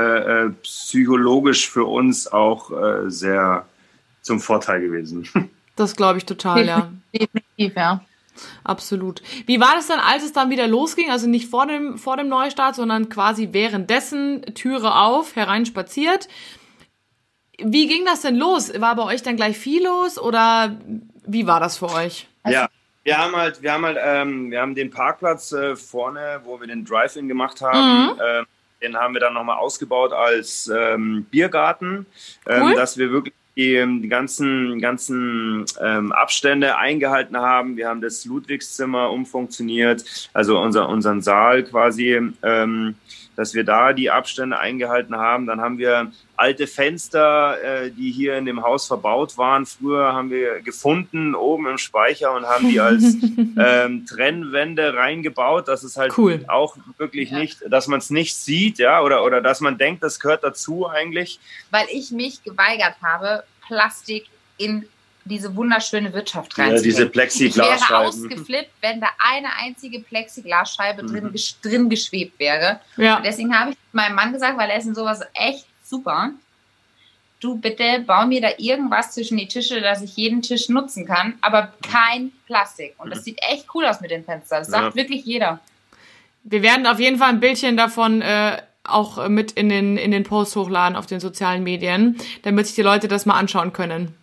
äh, psychologisch für uns auch äh, sehr zum Vorteil gewesen. Das glaube ich total, ja. Definitiv, ja. Absolut. Wie war das dann, als es dann wieder losging? Also nicht vor dem, vor dem Neustart, sondern quasi währenddessen Türe auf, hereinspaziert. Wie ging das denn los? War bei euch dann gleich viel los oder wie war das für euch? Ja, wir haben halt, wir haben halt, ähm, wir haben den Parkplatz äh, vorne, wo wir den Drive-In gemacht haben. Mhm. Ähm, den haben wir dann nochmal ausgebaut als ähm, Biergarten, ähm, cool. dass wir wirklich die, ähm, die ganzen, ganzen ähm, Abstände eingehalten haben. Wir haben das Ludwigszimmer umfunktioniert, also unser, unseren Saal quasi. Ähm, dass wir da die Abstände eingehalten haben. Dann haben wir alte Fenster, äh, die hier in dem Haus verbaut waren. Früher haben wir gefunden oben im Speicher und haben die als ähm, Trennwände reingebaut. Das ist halt cool. auch wirklich ja. nicht, dass man es nicht sieht, ja, oder, oder dass man denkt, das gehört dazu eigentlich. Weil ich mich geweigert habe, Plastik in diese wunderschöne Wirtschaft rein. Ja, diese Plexiglasscheiben. Ich wäre ausgeflippt, wenn da eine einzige Plexiglasscheibe mhm. drin, drin geschwebt wäre. Ja. Und deswegen habe ich meinem Mann gesagt, weil er ist in sowas echt super. Du bitte bau mir da irgendwas zwischen die Tische, dass ich jeden Tisch nutzen kann, aber kein Plastik. Und das mhm. sieht echt cool aus mit den Fenstern. Das sagt ja. wirklich jeder. Wir werden auf jeden Fall ein Bildchen davon äh, auch mit in den, in den Post hochladen auf den sozialen Medien, damit sich die Leute das mal anschauen können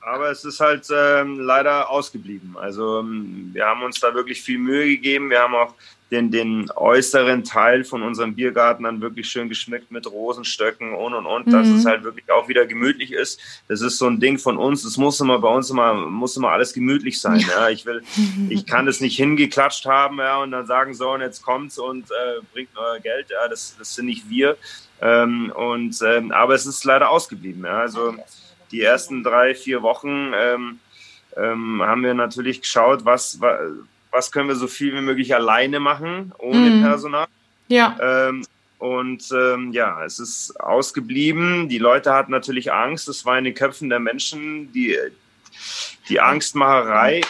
aber es ist halt ähm, leider ausgeblieben. Also ähm, wir haben uns da wirklich viel Mühe gegeben. Wir haben auch den, den äußeren Teil von unserem Biergarten dann wirklich schön geschmückt mit Rosenstöcken und und und, mhm. dass es halt wirklich auch wieder gemütlich ist. Das ist so ein Ding von uns. Es muss immer bei uns immer muss immer alles gemütlich sein. Ja, ja. ich will, ich kann das nicht hingeklatscht haben, ja, und dann sagen so und jetzt kommt's und äh, bringt euer Geld. Ja, das, das sind nicht wir. Ähm, und ähm, aber es ist leider ausgeblieben. Ja, also die ersten drei, vier Wochen ähm, ähm, haben wir natürlich geschaut, was, was können wir so viel wie möglich alleine machen, ohne mhm. Personal. Ja. Ähm, und ähm, ja, es ist ausgeblieben. Die Leute hatten natürlich Angst. Es war in den Köpfen der Menschen die, die Angstmacherei.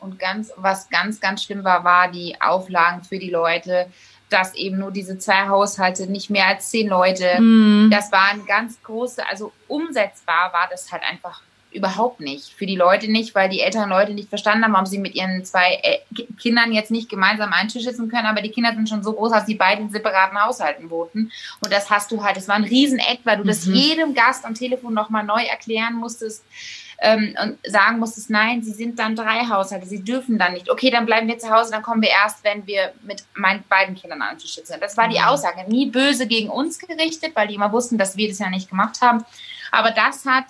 Und ganz, was ganz, ganz schlimm war, war die Auflagen für die Leute dass eben nur diese zwei Haushalte, nicht mehr als zehn Leute, mhm. das waren ganz große, also umsetzbar war das halt einfach überhaupt nicht. Für die Leute nicht, weil die älteren Leute nicht verstanden haben, warum sie mit ihren zwei äh, Kindern jetzt nicht gemeinsam einen Tisch sitzen können, aber die Kinder sind schon so groß, dass die beiden in separaten Haushalten wohnten. Und das hast du halt, es war ein Rieseneck, weil du mhm. das jedem Gast am Telefon nochmal neu erklären musstest ähm, und sagen musstest, nein, sie sind dann drei Haushalte, sie dürfen dann nicht. Okay, dann bleiben wir zu Hause, dann kommen wir erst, wenn wir mit meinen beiden Kindern an den Tisch sitzen. Das war die mhm. Aussage. Nie böse gegen uns gerichtet, weil die immer wussten, dass wir das ja nicht gemacht haben. Aber das hat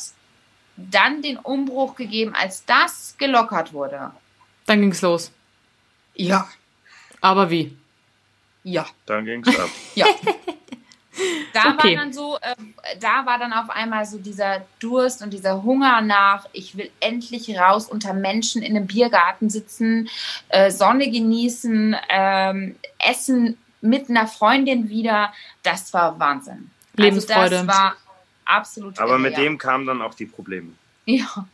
dann den Umbruch gegeben, als das gelockert wurde. Dann ging es los. Ja. Aber wie? Ja. Dann ging es ab. ja. Da okay. war dann so, äh, da war dann auf einmal so dieser Durst und dieser Hunger nach, ich will endlich raus unter Menschen in einem Biergarten sitzen, äh, Sonne genießen, ähm, essen mit einer Freundin wieder. Das war Wahnsinn. Lebensfreude. Also das war absolut. Aber mit dem kamen dann auch die Probleme. Ja.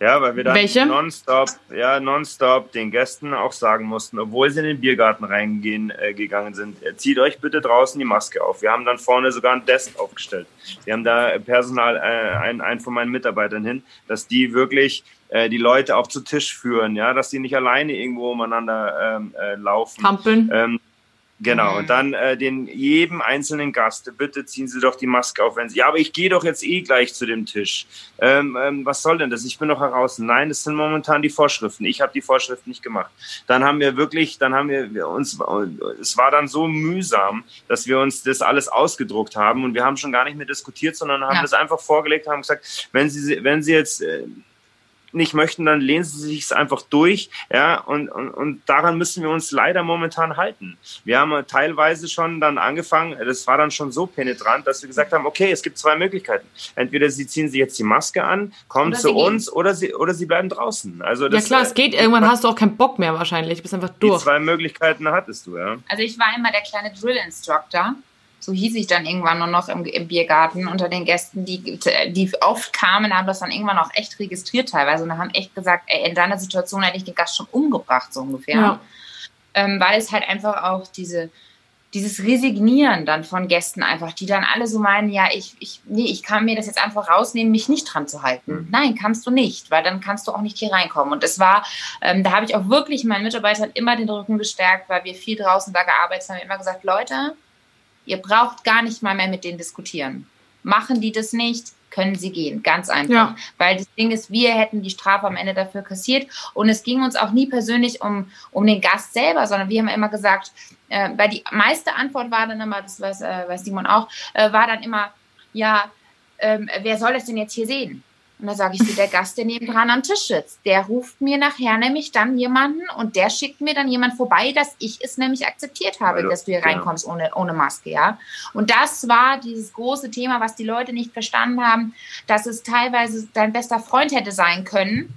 Ja, weil wir dann Welche? nonstop, ja, nonstop den Gästen auch sagen mussten, obwohl sie in den Biergarten reingehen äh, gegangen sind, äh, zieht euch bitte draußen die Maske auf. Wir haben dann vorne sogar ein Desk aufgestellt. Wir haben da Personal, äh, einen, einen von meinen Mitarbeitern hin, dass die wirklich äh, die Leute auch zu Tisch führen, ja, dass die nicht alleine irgendwo umeinander ähm, äh, laufen. Hampeln. Ähm, Genau, mhm. und dann äh, den jedem einzelnen Gast, bitte ziehen Sie doch die Maske auf, wenn Sie. Ja, aber ich gehe doch jetzt eh gleich zu dem Tisch. Ähm, ähm, was soll denn das? Ich bin doch heraus. Nein, das sind momentan die Vorschriften. Ich habe die Vorschriften nicht gemacht. Dann haben wir wirklich, dann haben wir uns, es war dann so mühsam, dass wir uns das alles ausgedruckt haben und wir haben schon gar nicht mehr diskutiert, sondern haben ja. das einfach vorgelegt, haben gesagt, wenn Sie, wenn Sie jetzt äh, nicht möchten, dann lehnen sie sich es einfach durch. Ja, und, und, und daran müssen wir uns leider momentan halten. Wir haben teilweise schon dann angefangen, das war dann schon so penetrant, dass wir gesagt haben, okay, es gibt zwei Möglichkeiten. Entweder sie ziehen sich jetzt die Maske an, kommen oder zu uns oder sie, oder sie bleiben draußen. Also das, ja klar, es geht. Irgendwann hast du auch keinen Bock mehr wahrscheinlich. Du bist einfach durch. Die zwei Möglichkeiten hattest du, ja. Also ich war immer der kleine Drill-Instructor so hieß ich dann irgendwann nur noch im, im, Biergarten unter den Gästen, die, die oft kamen, haben das dann irgendwann auch echt registriert teilweise und haben echt gesagt, ey, in deiner Situation hätte ich den Gast schon umgebracht, so ungefähr. Ja. Ähm, weil es halt einfach auch diese, dieses Resignieren dann von Gästen einfach, die dann alle so meinen, ja, ich, ich, nee, ich kann mir das jetzt einfach rausnehmen, mich nicht dran zu halten. Mhm. Nein, kannst du nicht, weil dann kannst du auch nicht hier reinkommen. Und es war, ähm, da habe ich auch wirklich meinen Mitarbeitern immer den Rücken gestärkt, weil wir viel draußen da gearbeitet haben, immer gesagt, Leute, Ihr braucht gar nicht mal mehr mit denen diskutieren. Machen die das nicht, können sie gehen. Ganz einfach. Ja. Weil das Ding ist, wir hätten die Strafe am Ende dafür kassiert. Und es ging uns auch nie persönlich um, um den Gast selber, sondern wir haben immer gesagt, äh, weil die meiste Antwort war dann immer, das weiß, äh, weiß Simon auch, äh, war dann immer, ja, ähm, wer soll das denn jetzt hier sehen? Und da sage ich so, der Gast, der nebendran am Tisch sitzt, der ruft mir nachher nämlich dann jemanden und der schickt mir dann jemand vorbei, dass ich es nämlich akzeptiert habe, also, dass du hier genau. reinkommst ohne, ohne Maske, ja. Und das war dieses große Thema, was die Leute nicht verstanden haben, dass es teilweise dein bester Freund hätte sein können,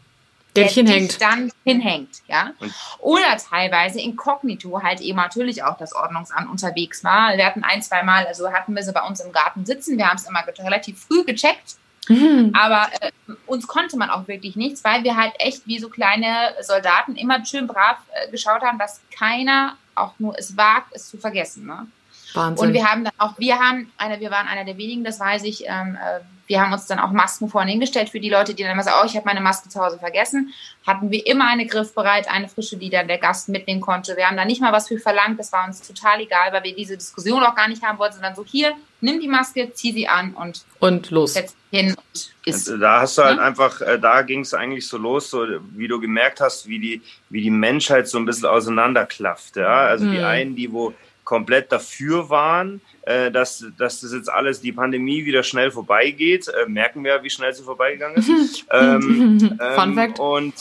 der, der hinhängt. dann hinhängt, ja. Oder teilweise inkognito halt eben natürlich auch das Ordnungsamt unterwegs war. Wir hatten ein, zwei Mal, also hatten wir sie bei uns im Garten sitzen. Wir haben es immer relativ früh gecheckt Mhm. Aber äh, uns konnte man auch wirklich nichts, weil wir halt echt wie so kleine Soldaten immer schön brav äh, geschaut haben, dass keiner auch nur es wagt, es zu vergessen. Ne? Wahnsinn. Und wir haben dann auch, wir haben, eine, wir waren einer der wenigen, das weiß ich, ähm, äh, wir haben uns dann auch Masken vorne hingestellt für die Leute, die dann immer sagen, oh, ich habe meine Maske zu Hause vergessen. Hatten wir immer eine griffbereit, eine frische, die dann der Gast mitnehmen konnte. Wir haben da nicht mal was für verlangt, das war uns total egal, weil wir diese Diskussion auch gar nicht haben wollten, sondern so hier, nimm die Maske, zieh sie an und, und los. Setz hin und isst. Da hast du halt ja? einfach, äh, da ging es eigentlich so los, so wie du gemerkt hast, wie die, wie die Menschheit so ein bisschen auseinanderklafft. Ja? Also mhm. die einen, die wo komplett dafür waren, äh, dass, dass das jetzt alles, die Pandemie wieder schnell vorbeigeht. Äh, merken wir, wie schnell sie vorbeigegangen ist. ähm, Fun ähm, Fact. Und,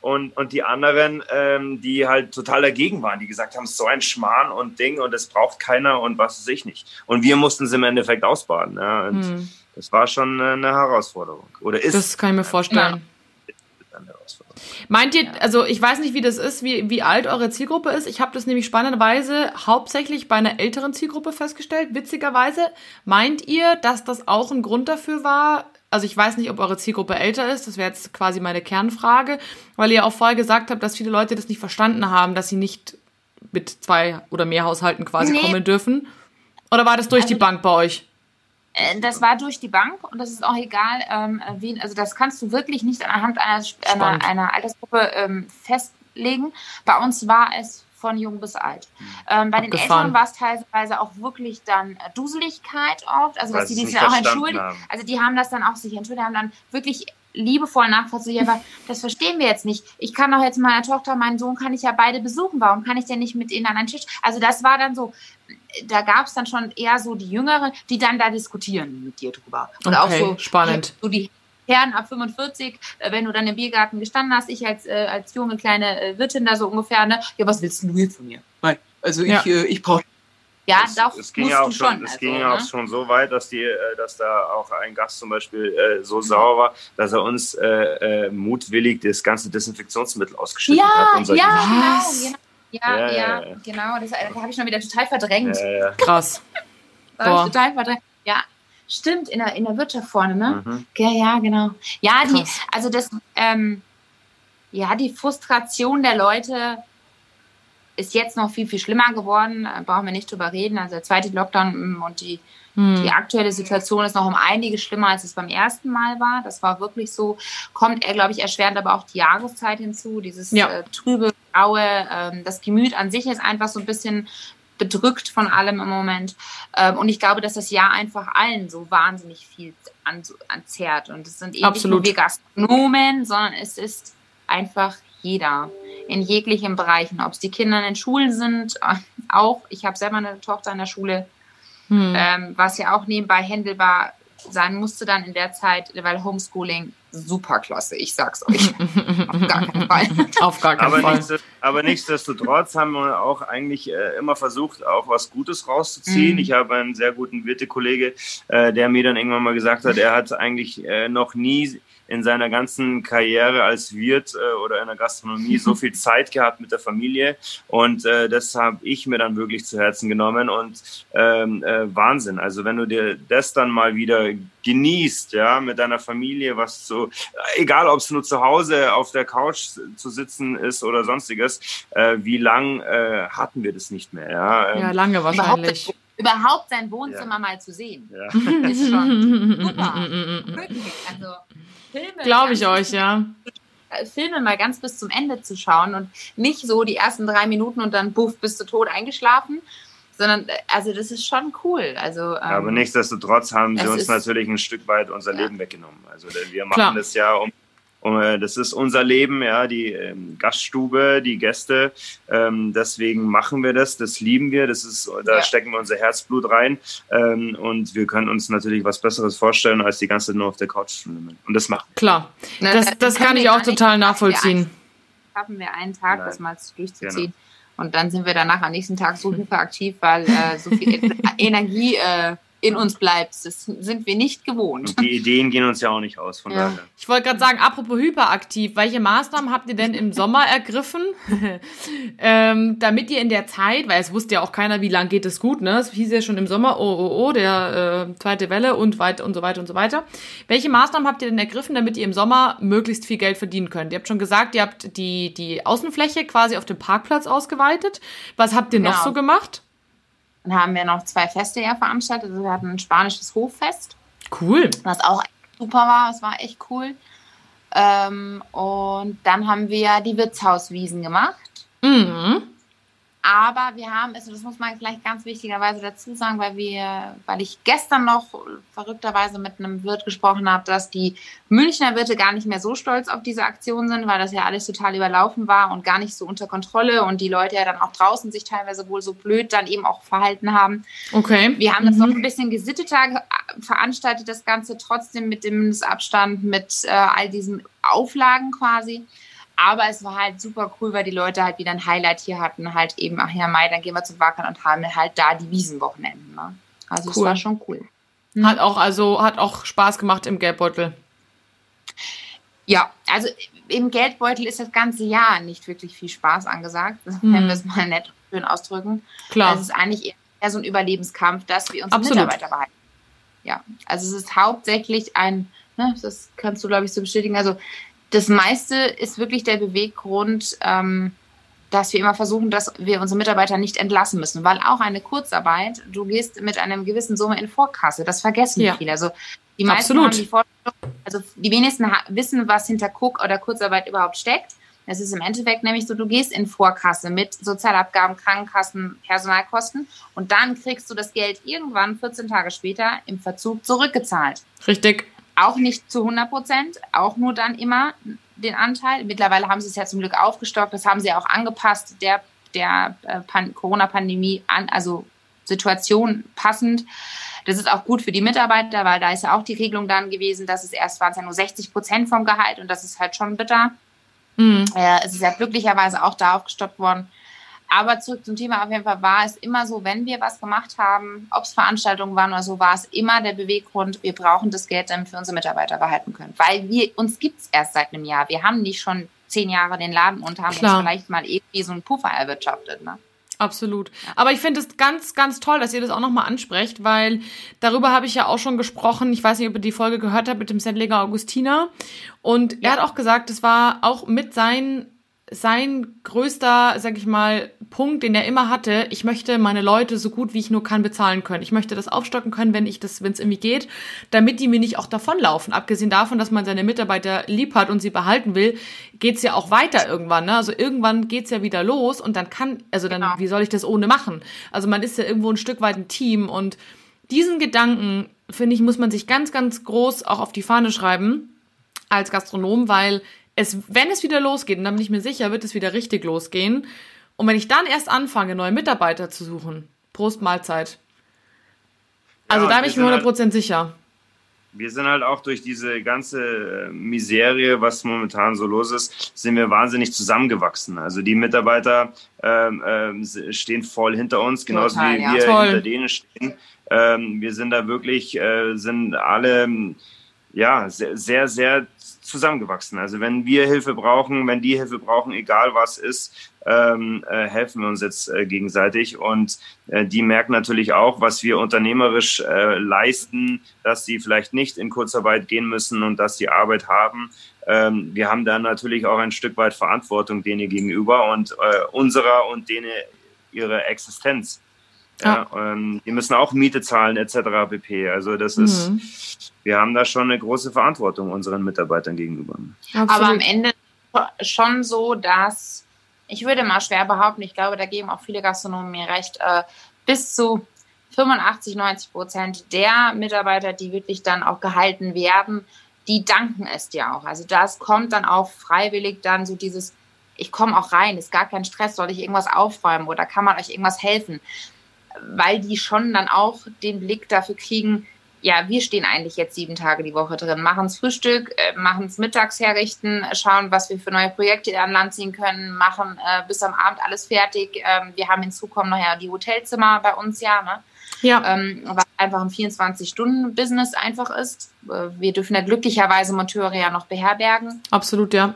und, und die anderen, ähm, die halt total dagegen waren, die gesagt haben, so ein Schmarrn und Ding und das braucht keiner und was weiß ich nicht. Und wir mussten es im Endeffekt ausbaden. Ja? Und hm. das war schon eine Herausforderung. Oder ist. Das kann ich mir vorstellen. Ja. Meint ihr, also ich weiß nicht, wie das ist, wie, wie alt eure Zielgruppe ist. Ich habe das nämlich spannenderweise hauptsächlich bei einer älteren Zielgruppe festgestellt, witzigerweise. Meint ihr, dass das auch ein Grund dafür war? Also ich weiß nicht, ob eure Zielgruppe älter ist, das wäre jetzt quasi meine Kernfrage, weil ihr auch vorher gesagt habt, dass viele Leute das nicht verstanden haben, dass sie nicht mit zwei oder mehr Haushalten quasi nee. kommen dürfen. Oder war das durch also, die Bank bei euch? Äh, das war durch die Bank und das ist auch egal, ähm, wen, also das kannst du wirklich nicht anhand einer, einer, einer Altersgruppe ähm, festlegen. Bei uns war es von jung bis alt. Ähm, bei Abgefahren. den Eltern war es teilweise auch wirklich dann äh, Duseligkeit oft, also dass die, sich auch entschuldigen. Also die haben das dann auch sich entschuldigt, haben dann wirklich liebevoll nachvollziehen, aber das verstehen wir jetzt nicht. Ich kann doch jetzt meiner Tochter, meinen Sohn kann ich ja beide besuchen. Warum kann ich denn nicht mit ihnen an einen Tisch? Also das war dann so, da gab es dann schon eher so die Jüngeren, die dann da diskutieren mit dir drüber. Und okay, auch so spannend. So die Herren ab 45, äh, wenn du dann im Biergarten gestanden hast, ich als, äh, als junge kleine äh, Wirtin da so ungefähr, ne? Ja, was willst du jetzt von mir? Nein, also ich, ja. äh, ich brauche ja, es, doch, es ging ja auch schon, es also, ging ja auch ne? schon so weit, dass die, äh, dass da auch ein Gast zum Beispiel äh, so sauer war, dass er uns äh, äh, mutwillig das ganze Desinfektionsmittel ausgeschüttet ja, hat. Ja, genau, genau. Ja, ja, ja, ja, genau. Das, da habe ich schon wieder total verdrängt. Ja, Krass. total verdrängt. Ja, stimmt, in der, in der Wirtschaft vorne, ne? Mhm. Ja, ja, genau. Ja, die, also das, ähm, ja, die Frustration der Leute ist jetzt noch viel, viel schlimmer geworden. Da brauchen wir nicht drüber reden. Also der zweite Lockdown mm, und die, hm. die aktuelle Situation ist noch um einiges schlimmer, als es beim ersten Mal war. Das war wirklich so. Kommt er, glaube ich, erschwerend aber auch die Jahreszeit hinzu. Dieses ja. äh, trübe, graue, äh, das Gemüt an sich ist einfach so ein bisschen bedrückt von allem im Moment. Ähm, und ich glaube, dass das Jahr einfach allen so wahnsinnig viel an, anzehrt. Und es sind eben Absolut. nicht nur wir Gastronomen, sondern es ist einfach jeder in jeglichen Bereichen, ob es die Kinder in den Schulen sind, äh, auch. Ich habe selber eine Tochter in der Schule, hm. ähm, was ja auch nebenbei händelbar sein musste dann in der Zeit, weil Homeschooling super klasse, ich sag's euch. Auf gar keinen Fall. Auf gar keinen aber Fall. Nichts, aber nichtsdestotrotz haben wir auch eigentlich äh, immer versucht, auch was Gutes rauszuziehen. Mhm. Ich habe einen sehr guten Wirtekollege, äh, der mir dann irgendwann mal gesagt hat, er hat eigentlich äh, noch nie in seiner ganzen Karriere als Wirt äh, oder in der Gastronomie so viel Zeit gehabt mit der Familie und äh, das habe ich mir dann wirklich zu Herzen genommen und ähm, äh, Wahnsinn. Also wenn du dir das dann mal wieder genießt, ja, mit deiner Familie, was so, egal ob es nur zu Hause auf der Couch zu sitzen ist oder sonstiges, äh, wie lang äh, hatten wir das nicht mehr, ja? Ähm, ja, lange wahrscheinlich. Überhaupt, sein Wohnzimmer ja. mal zu sehen, ja. ist schon super. also Filme. Glaube ich euch, ja. Filme mal ganz bis zum Ende zu schauen und nicht so die ersten drei Minuten und dann buff, bist du tot eingeschlafen, sondern also das ist schon cool. Also, ähm, Aber nichtsdestotrotz haben sie uns natürlich ein Stück weit unser ja. Leben weggenommen. Also wir machen Klar. das ja, um äh, das ist unser Leben, ja, die ähm, Gaststube, die Gäste. Ähm, deswegen machen wir das, das lieben wir, das ist, da ja. stecken wir unser Herzblut rein. Ähm, und wir können uns natürlich was Besseres vorstellen, als die ganze Zeit nur auf der Couch zu nehmen. Und das machen. Klar, das, das, das kann ich auch total nachvollziehen. Haben wir einen Tag, Nein. das mal durchzuziehen. Genau. Und dann sind wir danach am nächsten Tag so hyperaktiv, weil äh, so viel Energie äh, in uns bleibt. Das sind wir nicht gewohnt. Und die Ideen gehen uns ja auch nicht aus, von ja. daher. Ich wollte gerade sagen, apropos hyperaktiv, welche Maßnahmen habt ihr denn im Sommer ergriffen, ähm, damit ihr in der Zeit, weil es wusste ja auch keiner, wie lange geht es gut, ne? Es hieß ja schon im Sommer, oh, oh, oh, der äh, zweite Welle und weiter und so weiter und so weiter. Welche Maßnahmen habt ihr denn ergriffen, damit ihr im Sommer möglichst viel Geld verdienen könnt? Ihr habt schon gesagt, ihr habt die, die Außenfläche quasi auf dem Parkplatz ausgeweitet. Was habt ihr genau. noch so gemacht? Dann haben wir noch zwei Feste ja veranstaltet. Also wir hatten ein spanisches Hoffest. Cool. Was auch super war. Es war echt cool. Ähm, und dann haben wir die Wirtshauswiesen gemacht. Mhm. Aber wir haben, also das muss man vielleicht ganz wichtigerweise dazu sagen, weil wir, weil ich gestern noch verrückterweise mit einem Wirt gesprochen habe, dass die Münchner Wirte gar nicht mehr so stolz auf diese Aktion sind, weil das ja alles total überlaufen war und gar nicht so unter Kontrolle und die Leute ja dann auch draußen sich teilweise wohl so blöd dann eben auch verhalten haben. Okay. Wir haben das mhm. noch ein bisschen gesitteter veranstaltet, das Ganze trotzdem mit dem Mindestabstand, mit äh, all diesen Auflagen quasi. Aber es war halt super cool, weil die Leute halt wieder ein Highlight hier hatten. Halt eben, ach ja, Mai, dann gehen wir zum Wackern und haben halt da die Wiesenwochenenden. Ne? Also es war schon cool. Hm. Hat auch, also hat auch Spaß gemacht im Geldbeutel. Ja, also im Geldbeutel ist das ganze Jahr nicht wirklich viel Spaß angesagt, hm. wenn wir es mal nett schön ausdrücken. Klar. Es ist eigentlich eher so ein Überlebenskampf, dass wir unsere Absolut. Mitarbeiter behalten. Ja, also es ist hauptsächlich ein, ne, das kannst du, glaube ich, so bestätigen, also das meiste ist wirklich der Beweggrund, ähm, dass wir immer versuchen, dass wir unsere Mitarbeiter nicht entlassen müssen, weil auch eine Kurzarbeit, du gehst mit einem gewissen Summe in Vorkasse, das vergessen ja. viele. Also die meisten Absolut. haben die Vorstellung, also die wenigsten wissen, was hinter Cook oder Kurzarbeit überhaupt steckt. Es ist im Endeffekt nämlich so, du gehst in Vorkasse mit Sozialabgaben, Krankenkassen, Personalkosten und dann kriegst du das Geld irgendwann 14 Tage später im Verzug zurückgezahlt. Richtig. Auch nicht zu 100 Prozent, auch nur dann immer den Anteil. Mittlerweile haben sie es ja zum Glück aufgestockt, das haben sie auch angepasst, der, der äh, Corona-Pandemie an, also Situation passend. Das ist auch gut für die Mitarbeiter, weil da ist ja auch die Regelung dann gewesen, dass es erst waren es ja nur 60 Prozent vom Gehalt und das ist halt schon bitter. Mhm. Äh, es ist ja glücklicherweise auch da aufgestockt worden. Aber zurück zum Thema, auf jeden Fall war es immer so, wenn wir was gemacht haben, ob es Veranstaltungen waren oder so, war es immer der Beweggrund, wir brauchen das Geld, damit wir unsere Mitarbeiter behalten können. Weil wir, uns gibt's erst seit einem Jahr. Wir haben nicht schon zehn Jahre den Laden und haben Klar. jetzt vielleicht mal irgendwie so einen Puffer erwirtschaftet. Ne? Absolut. Aber ich finde es ganz, ganz toll, dass ihr das auch nochmal ansprecht, weil darüber habe ich ja auch schon gesprochen. Ich weiß nicht, ob ihr die Folge gehört habt mit dem Sendleger Augustiner. Und ja. er hat auch gesagt, es war auch mit seinen sein größter, sag ich mal, Punkt, den er immer hatte, ich möchte meine Leute so gut wie ich nur kann bezahlen können. Ich möchte das aufstocken können, wenn ich das, wenn es irgendwie geht, damit die mir nicht auch davonlaufen. Abgesehen davon, dass man seine Mitarbeiter lieb hat und sie behalten will, geht's ja auch weiter irgendwann. Ne? Also irgendwann geht's ja wieder los und dann kann, also dann, genau. wie soll ich das ohne machen? Also man ist ja irgendwo ein Stück weit ein Team und diesen Gedanken, finde ich, muss man sich ganz, ganz groß auch auf die Fahne schreiben als Gastronom, weil es, wenn es wieder losgeht, und dann bin ich mir sicher, wird es wieder richtig losgehen. Und wenn ich dann erst anfange, neue Mitarbeiter zu suchen, Prost Mahlzeit. Also ja, da bin ich mir 100% halt, sicher. Wir sind halt auch durch diese ganze äh, Miserie, was momentan so los ist, sind wir wahnsinnig zusammengewachsen. Also die Mitarbeiter ähm, äh, stehen voll hinter uns, genauso Total, wie ja. wir Toll. hinter denen stehen. Ähm, wir sind da wirklich, äh, sind alle ja, sehr, sehr, sehr zusammengewachsen. Also wenn wir Hilfe brauchen, wenn die Hilfe brauchen, egal was ist, ähm, äh, helfen wir uns jetzt äh, gegenseitig. Und äh, die merken natürlich auch, was wir unternehmerisch äh, leisten, dass sie vielleicht nicht in Kurzarbeit gehen müssen und dass sie Arbeit haben. Ähm, wir haben da natürlich auch ein Stück weit Verantwortung denen gegenüber und äh, unserer und denen ihre Existenz. Ja, ähm, die müssen auch Miete zahlen etc. pp. Also das ist, mhm. Wir haben da schon eine große Verantwortung unseren Mitarbeitern gegenüber. Absolut. Aber am Ende schon so, dass ich würde mal schwer behaupten, ich glaube, da geben auch viele Gastronomen mir recht, äh, bis zu 85, 90 Prozent der Mitarbeiter, die wirklich dann auch gehalten werden, die danken es dir auch. Also das kommt dann auch freiwillig dann so dieses, ich komme auch rein, ist gar kein Stress, soll ich irgendwas aufräumen oder kann man euch irgendwas helfen? weil die schon dann auch den Blick dafür kriegen, ja, wir stehen eigentlich jetzt sieben Tage die Woche drin, machen das Frühstück, äh, machen es mittags herrichten, schauen, was wir für neue Projekte an Land ziehen können, machen äh, bis am Abend alles fertig. Ähm, wir haben hinzukommen noch ja die Hotelzimmer bei uns ja, ne? Ja. Ähm, was einfach ein 24-Stunden-Business einfach ist. Äh, wir dürfen ja glücklicherweise Monteure ja noch beherbergen. Absolut, ja.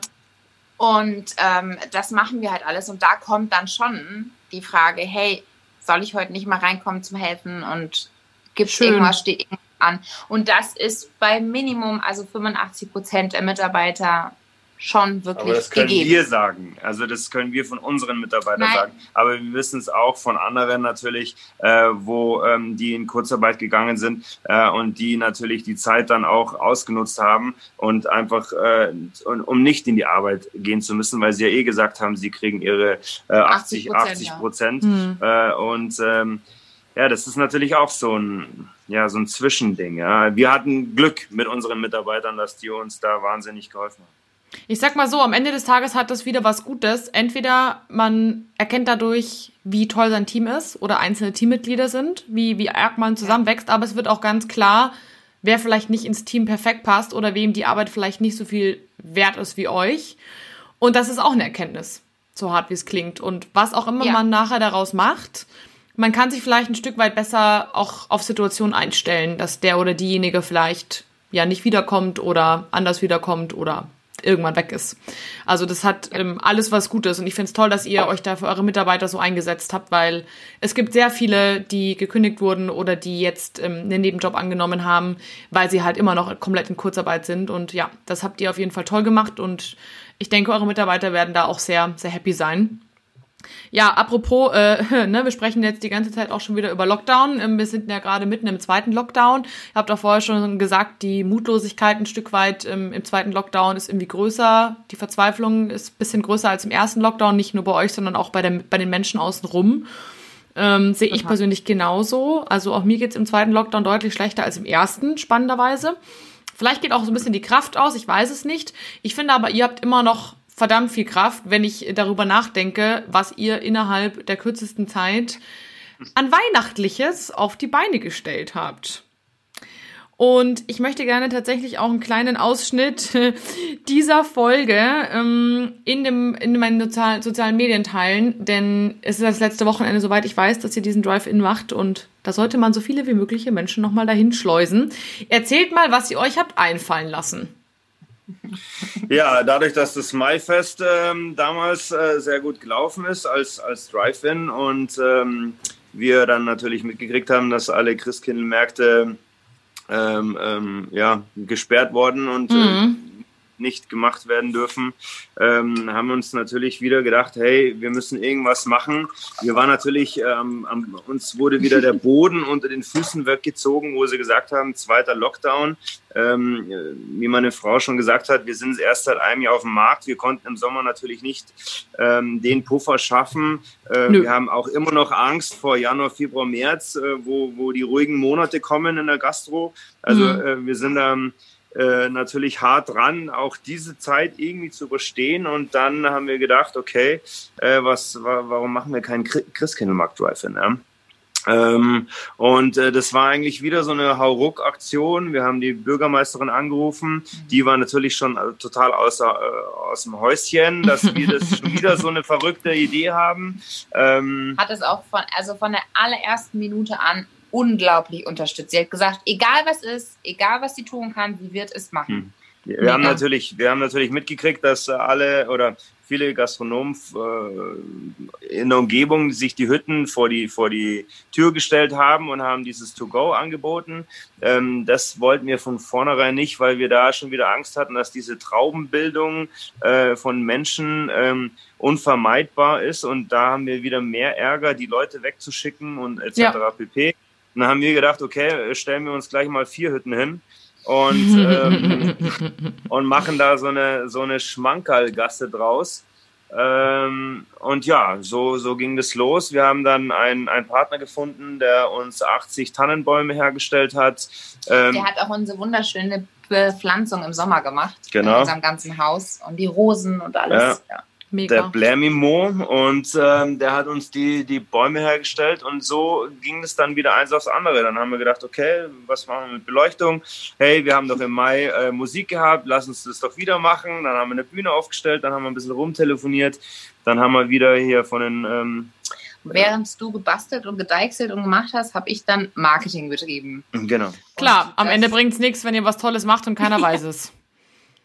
Und ähm, das machen wir halt alles. Und da kommt dann schon die Frage, hey, soll ich heute nicht mal reinkommen zum Helfen und gibt es irgendwas, steht irgendwas an. Und das ist bei Minimum, also 85 Prozent der Mitarbeiter schon wirklich Aber das können gegeben. wir sagen. Also das können wir von unseren Mitarbeitern Nein. sagen. Aber wir wissen es auch von anderen natürlich, äh, wo ähm, die in Kurzarbeit gegangen sind äh, und die natürlich die Zeit dann auch ausgenutzt haben und einfach, äh, um nicht in die Arbeit gehen zu müssen, weil sie ja eh gesagt haben, sie kriegen ihre äh, 80, 80 Prozent. Ja. Mhm. Äh, und ähm, ja, das ist natürlich auch so ein, ja, so ein Zwischending. Ja. Wir hatten Glück mit unseren Mitarbeitern, dass die uns da wahnsinnig geholfen haben. Ich sag mal so, am Ende des Tages hat das wieder was Gutes. Entweder man erkennt dadurch, wie toll sein Team ist oder einzelne Teammitglieder sind, wie, wie arg man zusammenwächst, aber es wird auch ganz klar, wer vielleicht nicht ins Team perfekt passt oder wem die Arbeit vielleicht nicht so viel wert ist wie euch. Und das ist auch eine Erkenntnis, so hart wie es klingt. Und was auch immer ja. man nachher daraus macht, man kann sich vielleicht ein Stück weit besser auch auf Situationen einstellen, dass der oder diejenige vielleicht ja nicht wiederkommt oder anders wiederkommt oder irgendwann weg ist. Also das hat ähm, alles was Gutes und ich finde es toll, dass ihr euch da für eure Mitarbeiter so eingesetzt habt, weil es gibt sehr viele, die gekündigt wurden oder die jetzt ähm, einen Nebenjob angenommen haben, weil sie halt immer noch komplett in Kurzarbeit sind und ja, das habt ihr auf jeden Fall toll gemacht und ich denke, eure Mitarbeiter werden da auch sehr, sehr happy sein. Ja, apropos, äh, ne, wir sprechen jetzt die ganze Zeit auch schon wieder über Lockdown. Ähm, wir sind ja gerade mitten im zweiten Lockdown. Ihr habt auch vorher schon gesagt, die Mutlosigkeit ein Stück weit ähm, im zweiten Lockdown ist irgendwie größer. Die Verzweiflung ist ein bisschen größer als im ersten Lockdown, nicht nur bei euch, sondern auch bei, der, bei den Menschen außenrum. Ähm, Sehe ich persönlich genauso. Also auch mir geht's im zweiten Lockdown deutlich schlechter als im ersten, spannenderweise. Vielleicht geht auch so ein bisschen die Kraft aus, ich weiß es nicht. Ich finde aber, ihr habt immer noch verdammt viel Kraft, wenn ich darüber nachdenke, was ihr innerhalb der kürzesten Zeit an Weihnachtliches auf die Beine gestellt habt. Und ich möchte gerne tatsächlich auch einen kleinen Ausschnitt dieser Folge ähm, in, dem, in meinen sozial, sozialen Medien teilen, denn es ist das letzte Wochenende, soweit ich weiß, dass ihr diesen Drive-In macht und da sollte man so viele wie mögliche Menschen nochmal dahin schleusen. Erzählt mal, was ihr euch habt einfallen lassen. Ja, dadurch, dass das Maifest ähm, damals äh, sehr gut gelaufen ist als, als Drive-In und ähm, wir dann natürlich mitgekriegt haben, dass alle Christkindlmärkte ähm, ähm, ja, gesperrt worden und äh, mhm. äh, nicht gemacht werden dürfen, ähm, haben uns natürlich wieder gedacht, hey, wir müssen irgendwas machen. Wir waren natürlich, ähm, am, uns wurde wieder der Boden unter den Füßen weggezogen, wo sie gesagt haben, zweiter Lockdown. Ähm, wie meine Frau schon gesagt hat, wir sind erst seit einem Jahr auf dem Markt. Wir konnten im Sommer natürlich nicht ähm, den Puffer schaffen. Äh, wir haben auch immer noch Angst vor Januar, Februar, März, äh, wo, wo die ruhigen Monate kommen in der Gastro. Also mhm. äh, wir sind da äh, natürlich hart dran, auch diese Zeit irgendwie zu überstehen. Und dann haben wir gedacht, okay, äh, was, warum machen wir keinen Christkindlmarkt-Drive-In? Ja? Ähm, und äh, das war eigentlich wieder so eine Hauruck-Aktion. Wir haben die Bürgermeisterin angerufen. Die war natürlich schon äh, total außer, äh, aus dem Häuschen, dass wir das schon wieder so eine verrückte Idee haben. Ähm, Hat es auch von, also von der allerersten Minute an unglaublich unterstützt. Sie hat gesagt, egal was ist, egal was sie tun kann, sie wird es machen. Hm. Wir, haben natürlich, wir haben natürlich mitgekriegt, dass alle oder viele Gastronomen äh, in der Umgebung sich die Hütten vor die, vor die Tür gestellt haben und haben dieses To-Go angeboten. Ähm, das wollten wir von vornherein nicht, weil wir da schon wieder Angst hatten, dass diese Traubenbildung äh, von Menschen ähm, unvermeidbar ist. Und da haben wir wieder mehr Ärger, die Leute wegzuschicken und etc. Ja. pp. Und dann haben wir gedacht, okay, stellen wir uns gleich mal vier Hütten hin und, ähm, und machen da so eine, so eine Schmankerlgasse draus. Ähm, und ja, so, so ging das los. Wir haben dann einen, einen Partner gefunden, der uns 80 Tannenbäume hergestellt hat. Ähm, der hat auch unsere wunderschöne Bepflanzung im Sommer gemacht. Genau. In unserem ganzen Haus. Und die Rosen und alles. Ja. ja. Mega. der Blamimo und ähm, der hat uns die, die Bäume hergestellt und so ging es dann wieder eins aufs andere. Dann haben wir gedacht, okay, was machen wir mit Beleuchtung? Hey, wir haben doch im Mai äh, Musik gehabt, lass uns das doch wieder machen. Dann haben wir eine Bühne aufgestellt, dann haben wir ein bisschen rumtelefoniert, dann haben wir wieder hier von den... Ähm, Während du gebastelt und gedeichselt und gemacht hast, habe ich dann Marketing betrieben. Genau. Klar, am Ende bringt es nichts, wenn ihr was Tolles macht und keiner weiß es.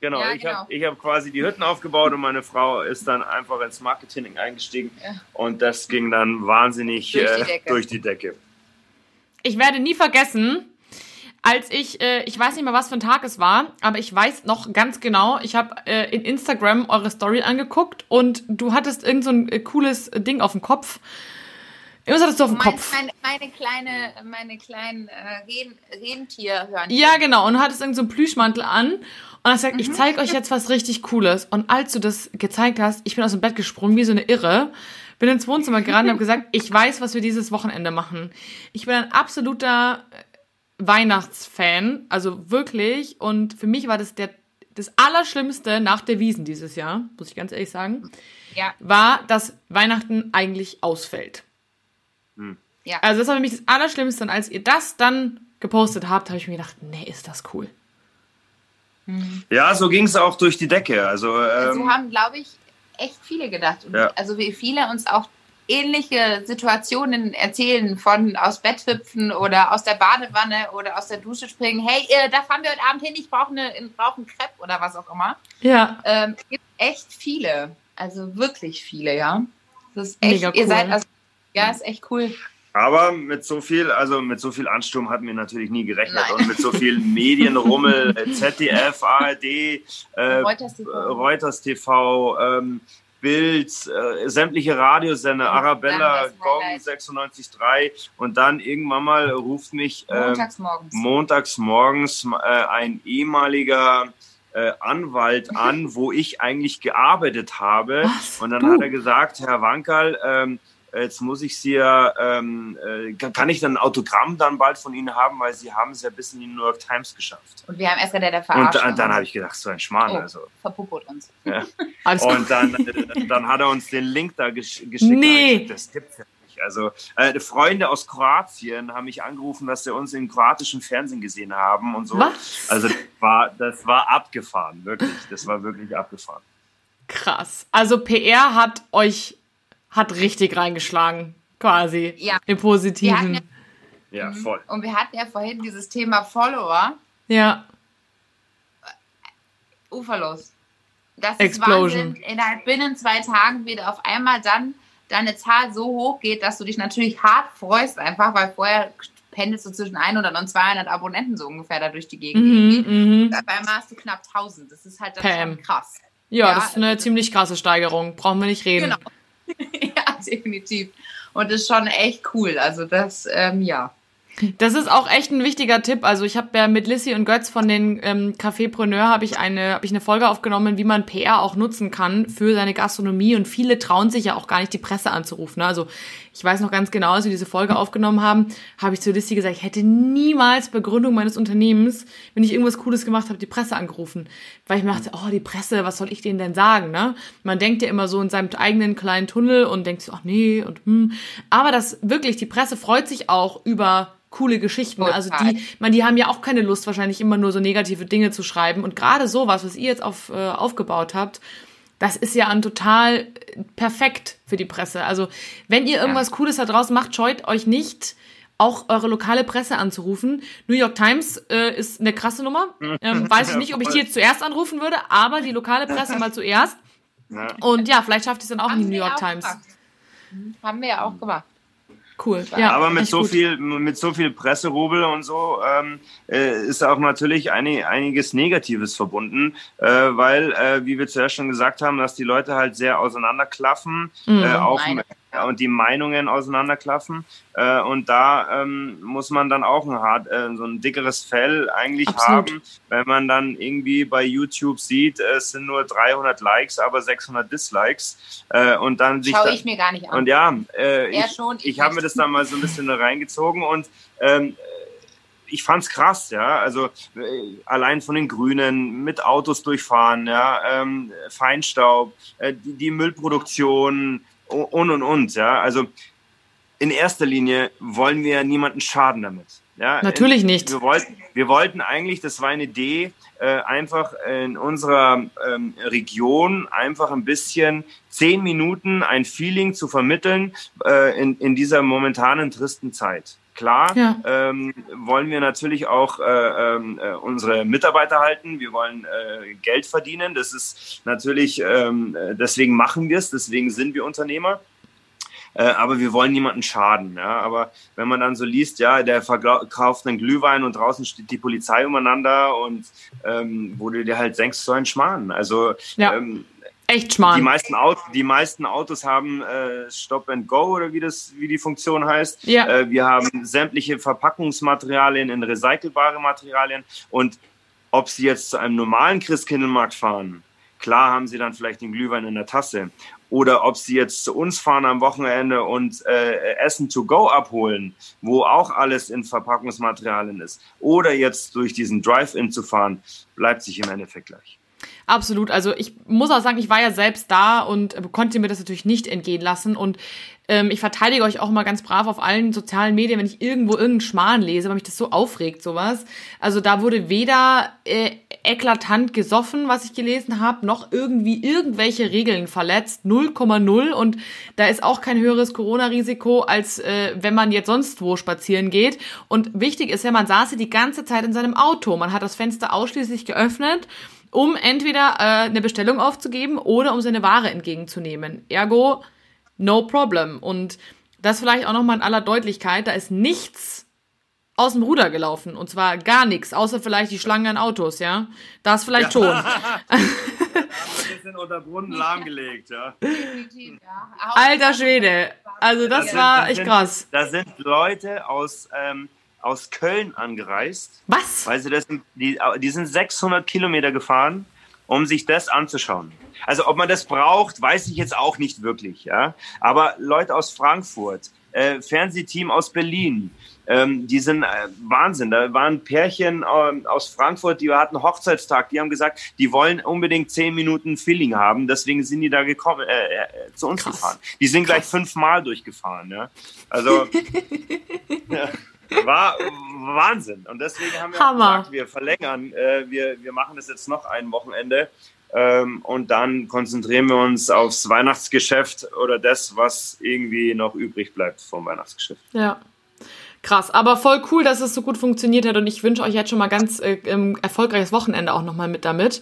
Genau, ja, ich genau. habe hab quasi die Hütten aufgebaut und meine Frau ist dann einfach ins Marketing eingestiegen ja. und das ging dann wahnsinnig durch die, äh, durch die, Decke. Ich werde nie vergessen, als ich, äh, ich weiß nicht mehr, was für ein Tag es war, aber ich weiß noch ganz genau, ich habe äh, in Instagram eure Story angeguckt und du hattest irgend so ein äh, cooles Ding auf dem Kopf. Irgendwas hattest du auf dem Kopf. Meine, meine kleine, meine kleinen äh, Rentierhörnchen. Ja, genau. Und du hattest irgend so einen Plüschmantel an und er sagt, mhm. ich zeige euch jetzt was richtig Cooles. Und als du das gezeigt hast, ich bin aus dem Bett gesprungen wie so eine Irre, bin ins Wohnzimmer gerannt und habe gesagt, ich weiß, was wir dieses Wochenende machen. Ich bin ein absoluter Weihnachtsfan, also wirklich. Und für mich war das der das Allerschlimmste nach der Wiesen dieses Jahr, muss ich ganz ehrlich sagen, ja. war, dass Weihnachten eigentlich ausfällt. Hm. Ja. Also das war für mich das Allerschlimmste. Und als ihr das dann gepostet habt, habe ich mir gedacht, nee, ist das cool. Ja, so ging es auch durch die Decke. Also, ähm, so haben, glaube ich, echt viele gedacht. Und ja. Also wie viele uns auch ähnliche Situationen erzählen von aus Bett hüpfen oder aus der Badewanne oder aus der Dusche springen. Hey, äh, da fahren wir heute Abend hin, ich brauche eine, brauch einen Crepe oder was auch immer. Ja. Ähm, es gibt echt viele. Also wirklich viele, ja. Das ist echt, Mega cool. ihr seid, also, ja, ist echt cool. Aber mit so viel, also mit so viel Ansturm hatten wir natürlich nie gerechnet Nein. und mit so viel Medienrummel, ZDF, ARD, äh, Reuters TV, Reuters TV ähm, Bild, äh, sämtliche Radiosender, Arabella, Gong 96.3 und dann irgendwann mal ruft mich äh, montags morgens, montags morgens äh, ein ehemaliger äh, Anwalt an, wo ich eigentlich gearbeitet habe. Was? Und dann du? hat er gesagt, Herr Wankerl, ähm, jetzt muss ich Sie ja, ähm, äh, kann ich dann ein Autogramm dann bald von Ihnen haben, weil Sie haben es ja bis in die New York Times geschafft. Und wir haben erst gerade der verarscht. Und dann, dann habe ich gedacht, so ein Schmarrn. oh, Also. verpuppert uns. Ja. Alles Und dann, äh, dann hat er uns den Link da gesch geschickt. Nee. Gesagt, Das gibt's ja nicht. Also äh, Freunde aus Kroatien haben mich angerufen, dass sie uns im kroatischen Fernsehen gesehen haben und so. Was? Also das war, das war abgefahren, wirklich. Das war wirklich abgefahren. Krass. Also PR hat euch, hat richtig reingeschlagen, quasi. Ja. Im Positiven. hatten Ja, Mhm. voll. Und wir hatten ja vorhin dieses Thema Follower. ja. Uferlos. Das ist Explosion. Wahnsinn. Innerhalb binnen zwei Tagen wird auf einmal dann deine Zahl so hoch geht, dass du dich natürlich hart freust, einfach, weil vorher pendelst du zwischen 100 und 200 Abonnenten so ungefähr da durch die Gegend. Mhm, mhm. Auf einmal hast du knapp 1000. Das ist halt dann Pam. schon krass. Ja, Ja, das ist eine ziemlich krasse Steigerung. Brauchen wir nicht reden. Genau. ja, definitiv. Und ist schon echt cool. Also das, ähm, ja. Das ist auch echt ein wichtiger Tipp. Also ich habe ja mit Lissy und Götz von den ähm, Cafépreneur habe ich eine habe ich eine Folge aufgenommen, wie man PR auch nutzen kann für seine Gastronomie und viele trauen sich ja auch gar nicht die Presse anzurufen. Also ich weiß noch ganz genau, als wir diese Folge aufgenommen haben, habe ich zu Lissy gesagt, ich hätte niemals Begründung meines Unternehmens, wenn ich irgendwas Cooles gemacht habe, die Presse angerufen, weil ich mir dachte, oh die Presse, was soll ich denen denn sagen? Ne? Man denkt ja immer so in seinem eigenen kleinen Tunnel und denkt ach nee und hm. Aber das wirklich, die Presse freut sich auch über coole Geschichten. Total. Also die, man, die haben ja auch keine Lust, wahrscheinlich immer nur so negative Dinge zu schreiben. Und gerade sowas, was ihr jetzt auf, äh, aufgebaut habt, das ist ja ein total äh, perfekt für die Presse. Also wenn ihr irgendwas Cooles da draußen macht, scheut euch nicht, auch eure lokale Presse anzurufen. New York Times äh, ist eine krasse Nummer. Ähm, weiß ich nicht, ob ich die jetzt zuerst anrufen würde, aber die lokale Presse mal zuerst. Ja. Und ja, vielleicht schafft ihr es dann auch in die Haben New York Times. gemacht. Mhm. Haben wir ja auch gemacht. Cool. Ja, Aber mit so gut. viel, mit so viel Presserubel und so ähm, äh, ist auch natürlich einig, einiges Negatives verbunden, äh, weil, äh, wie wir zuerst schon gesagt haben, dass die Leute halt sehr auseinanderklaffen, Mhm. äh, auch Meinung. Und die Meinungen auseinanderklaffen. Äh, und da ähm, muss man dann auch ein hart, äh, so ein dickeres Fell eigentlich Absolut. haben, wenn man dann irgendwie bei YouTube sieht, es sind nur 300 Likes, aber 600 Dislikes. Äh, und dann sich Schaue da- ich mir gar nicht an. und ja, äh, ich, schon, ich ich habe mir das dann mal so ein bisschen reingezogen und ähm, ich fand's krass, ja. Also äh, allein von den Grünen mit Autos durchfahren, ja, ähm, Feinstaub, äh, die, die Müllproduktion und und und, ja. Also in erster Linie wollen wir niemanden schaden damit. Ja, Natürlich nicht. Wir wollten, wir wollten eigentlich, das war eine Idee, äh, einfach in unserer ähm, Region einfach ein bisschen zehn Minuten ein Feeling zu vermitteln äh, in, in dieser momentanen tristen Zeit. Klar Ja. ähm, wollen wir natürlich auch äh, ähm, äh, unsere Mitarbeiter halten. Wir wollen äh, Geld verdienen. Das ist natürlich, ähm, äh, deswegen machen wir es, deswegen sind wir Unternehmer. Äh, aber wir wollen niemanden schaden. Ja? Aber wenn man dann so liest, ja, der verkauft einen Glühwein und draußen steht die Polizei umeinander und ähm, wo du dir halt denkst, so ein Schmarrn. Also Ja. ähm, Echt die schmarrn. meisten, Autos, die meisten Autos haben äh, Stop and Go oder wie das, wie die Funktion heißt. Ja. Äh, wir haben sämtliche Verpackungsmaterialien in recycelbare Materialien und ob sie jetzt zu einem normalen Christkindlmarkt fahren, klar haben sie dann vielleicht den Glühwein in der Tasse. Oder ob sie jetzt zu uns fahren am Wochenende und äh, Essen to go abholen, wo auch alles in Verpackungsmaterialien ist. Oder jetzt durch diesen Drive-In zu fahren, bleibt sich im Endeffekt gleich. Absolut. Also ich muss auch sagen, ich war ja selbst da und äh, konnte mir das natürlich nicht entgehen lassen. Und ähm, ich verteidige euch auch mal ganz brav auf allen sozialen Medien, wenn ich irgendwo irgendeinen Schmarrn lese, weil mich das so aufregt, sowas. Also da wurde weder äh, eklatant gesoffen, was ich gelesen habe, noch irgendwie irgendwelche Regeln verletzt. 0,0 und da ist auch kein höheres Corona-Risiko, als äh, wenn man jetzt sonst wo spazieren geht. Und wichtig ist ja, man saß ja die ganze Zeit in seinem Auto. Man hat das Fenster ausschließlich geöffnet um entweder äh, eine Bestellung aufzugeben oder um seine Ware entgegenzunehmen. Ergo, no problem. Und das vielleicht auch nochmal in aller Deutlichkeit, da ist nichts aus dem Ruder gelaufen. Und zwar gar nichts, außer vielleicht die Schlangen an Autos, ja. Das vielleicht schon. Wir sind unter Brunnen lahmgelegt, ja. Ja. Alter Schwede. Also das sind- war echt krass. Da sind Leute aus, ähm, aus Köln angereist, Was? weil sie das, die, die sind 600 Kilometer gefahren, um sich das anzuschauen. Also ob man das braucht, weiß ich jetzt auch nicht wirklich. Ja, aber Leute aus Frankfurt, äh, Fernsehteam aus Berlin, ähm, die sind äh, Wahnsinn. Da waren Pärchen äh, aus Frankfurt, die hatten Hochzeitstag, die haben gesagt, die wollen unbedingt zehn Minuten Feeling haben, deswegen sind die da gekommen, äh, äh, zu uns Krass. gefahren. Die sind Krass. gleich fünfmal durchgefahren. Ja? Also ja, war Wahnsinn. Und deswegen haben wir gesagt, wir verlängern, äh, wir, wir machen das jetzt noch ein Wochenende. Ähm, und dann konzentrieren wir uns aufs Weihnachtsgeschäft oder das, was irgendwie noch übrig bleibt vom Weihnachtsgeschäft. Ja. Krass, aber voll cool, dass es so gut funktioniert hat und ich wünsche euch jetzt schon mal ganz äh, erfolgreiches Wochenende auch nochmal mit damit.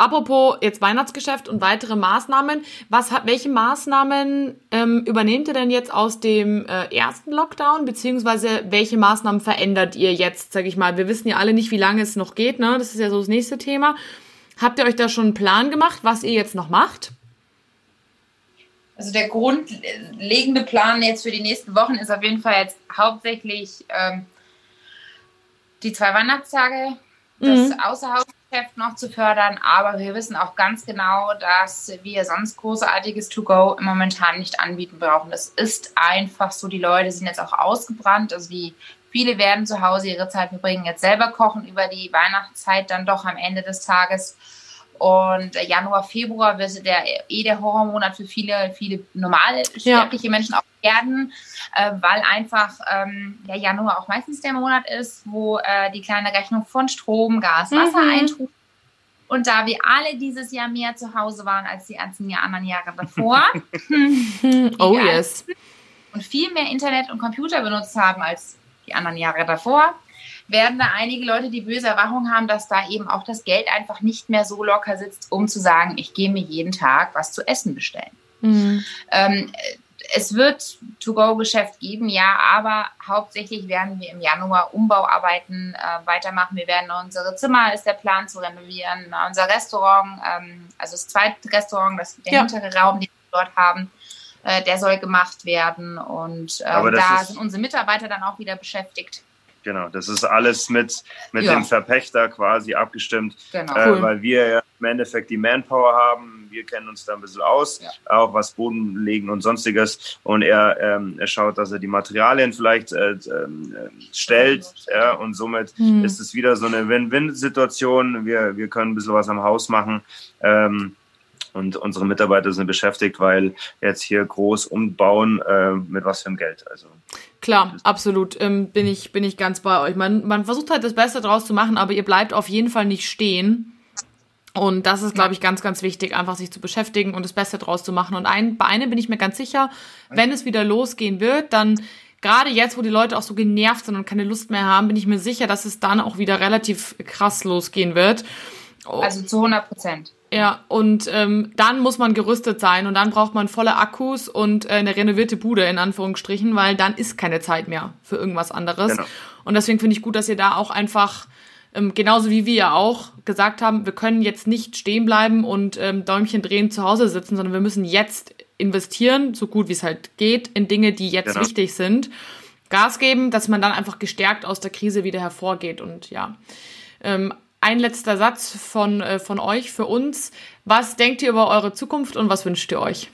Apropos jetzt Weihnachtsgeschäft und weitere Maßnahmen, was hat, welche Maßnahmen ähm, übernehmt ihr denn jetzt aus dem äh, ersten Lockdown, beziehungsweise welche Maßnahmen verändert ihr jetzt, sag ich mal? Wir wissen ja alle nicht, wie lange es noch geht, ne? Das ist ja so das nächste Thema. Habt ihr euch da schon einen Plan gemacht, was ihr jetzt noch macht? Also der grundlegende Plan jetzt für die nächsten Wochen ist auf jeden Fall jetzt hauptsächlich ähm, die zwei Weihnachtstage, das mhm. Außerhausgeschäft noch zu fördern. Aber wir wissen auch ganz genau, dass wir sonst großartiges To-Go momentan nicht anbieten brauchen. Das ist einfach so. Die Leute sind jetzt auch ausgebrannt. Also die viele werden zu Hause ihre Zeit verbringen, jetzt selber kochen über die Weihnachtszeit dann doch am Ende des Tages. Und Januar, Februar wird der eh der Horrormonat für viele, viele normale sterbliche ja. Menschen auch werden, äh, weil einfach ähm, der Januar auch meistens der Monat ist, wo äh, die kleine Rechnung von Strom, Gas, Wasser mhm. eintrug. Und da wir alle dieses Jahr mehr zu Hause waren als die ganzen anderen Jahre davor, oh yes, und viel mehr Internet und Computer benutzt haben als die anderen Jahre davor, werden da einige Leute die böse Erwartung haben, dass da eben auch das Geld einfach nicht mehr so locker sitzt, um zu sagen, ich gehe mir jeden Tag was zu essen bestellen. Mhm. Ähm, es wird To-Go-Geschäft geben, ja, aber hauptsächlich werden wir im Januar Umbauarbeiten äh, weitermachen. Wir werden unsere Zimmer, ist der Plan zu renovieren, unser Restaurant, ähm, also das zweite Restaurant, das, der ja. hintere Raum, den wir dort haben, äh, der soll gemacht werden und äh, da sind unsere Mitarbeiter dann auch wieder beschäftigt. Genau, das ist alles mit, mit ja. dem Verpächter quasi abgestimmt, genau. äh, cool. weil wir ja im Endeffekt die Manpower haben. Wir kennen uns da ein bisschen aus, ja. auch was Bodenlegen und sonstiges. Und er, ähm, er schaut, dass er die Materialien vielleicht äh, äh, stellt. Ja, und somit mhm. ist es wieder so eine Win-Win-Situation. Wir, wir können ein bisschen was am Haus machen. Ähm, und unsere Mitarbeiter sind beschäftigt, weil jetzt hier groß umbauen, äh, mit was für einem Geld. Also Klar, absolut. Ähm, bin ich bin ich ganz bei euch. Man man versucht halt das Beste draus zu machen, aber ihr bleibt auf jeden Fall nicht stehen. Und das ist, glaube ich, ganz, ganz wichtig, einfach sich zu beschäftigen und das Beste draus zu machen. Und ein, bei einem bin ich mir ganz sicher, wenn es wieder losgehen wird, dann gerade jetzt, wo die Leute auch so genervt sind und keine Lust mehr haben, bin ich mir sicher, dass es dann auch wieder relativ krass losgehen wird. Also zu 100 Prozent. Ja, und ähm, dann muss man gerüstet sein und dann braucht man volle Akkus und äh, eine renovierte Bude in Anführungsstrichen, weil dann ist keine Zeit mehr für irgendwas anderes. Genau. Und deswegen finde ich gut, dass ihr da auch einfach, ähm, genauso wie wir ja auch, gesagt haben, wir können jetzt nicht stehen bleiben und ähm, Däumchen drehen zu Hause sitzen, sondern wir müssen jetzt investieren, so gut wie es halt geht, in Dinge, die jetzt genau. wichtig sind. Gas geben, dass man dann einfach gestärkt aus der Krise wieder hervorgeht und ja. Ähm, ein letzter Satz von, äh, von euch für uns. Was denkt ihr über eure Zukunft und was wünscht ihr euch?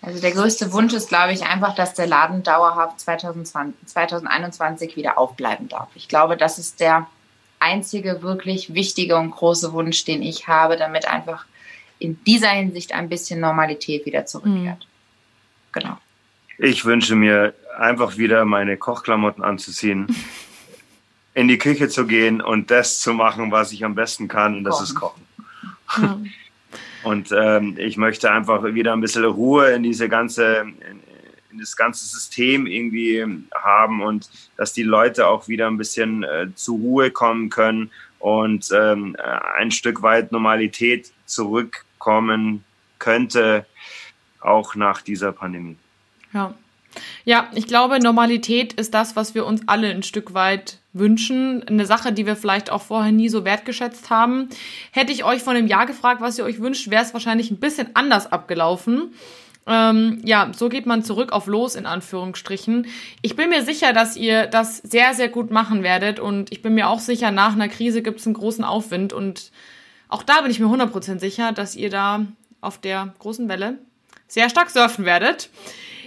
Also der größte Wunsch ist, glaube ich, einfach, dass der Laden dauerhaft 2020, 2021 wieder aufbleiben darf. Ich glaube, das ist der einzige wirklich wichtige und große Wunsch, den ich habe, damit einfach in dieser Hinsicht ein bisschen Normalität wieder zurückkehrt. Mhm. Genau. Ich wünsche mir einfach wieder meine Kochklamotten anzuziehen. in die Küche zu gehen und das zu machen, was ich am besten kann, und das kochen. ist Kochen. Ja. Und ähm, ich möchte einfach wieder ein bisschen Ruhe in diese ganze, in, in, das ganze System irgendwie haben und dass die Leute auch wieder ein bisschen äh, zur Ruhe kommen können und ähm, ein Stück weit Normalität zurückkommen könnte, auch nach dieser Pandemie. Ja. Ja, ich glaube, Normalität ist das, was wir uns alle ein Stück weit wünschen. Eine Sache, die wir vielleicht auch vorher nie so wertgeschätzt haben. Hätte ich euch vor einem Jahr gefragt, was ihr euch wünscht, wäre es wahrscheinlich ein bisschen anders abgelaufen. Ähm, ja, so geht man zurück auf los, in Anführungsstrichen. Ich bin mir sicher, dass ihr das sehr, sehr gut machen werdet und ich bin mir auch sicher, nach einer Krise gibt es einen großen Aufwind und auch da bin ich mir 100% sicher, dass ihr da auf der großen Welle sehr stark surfen werdet.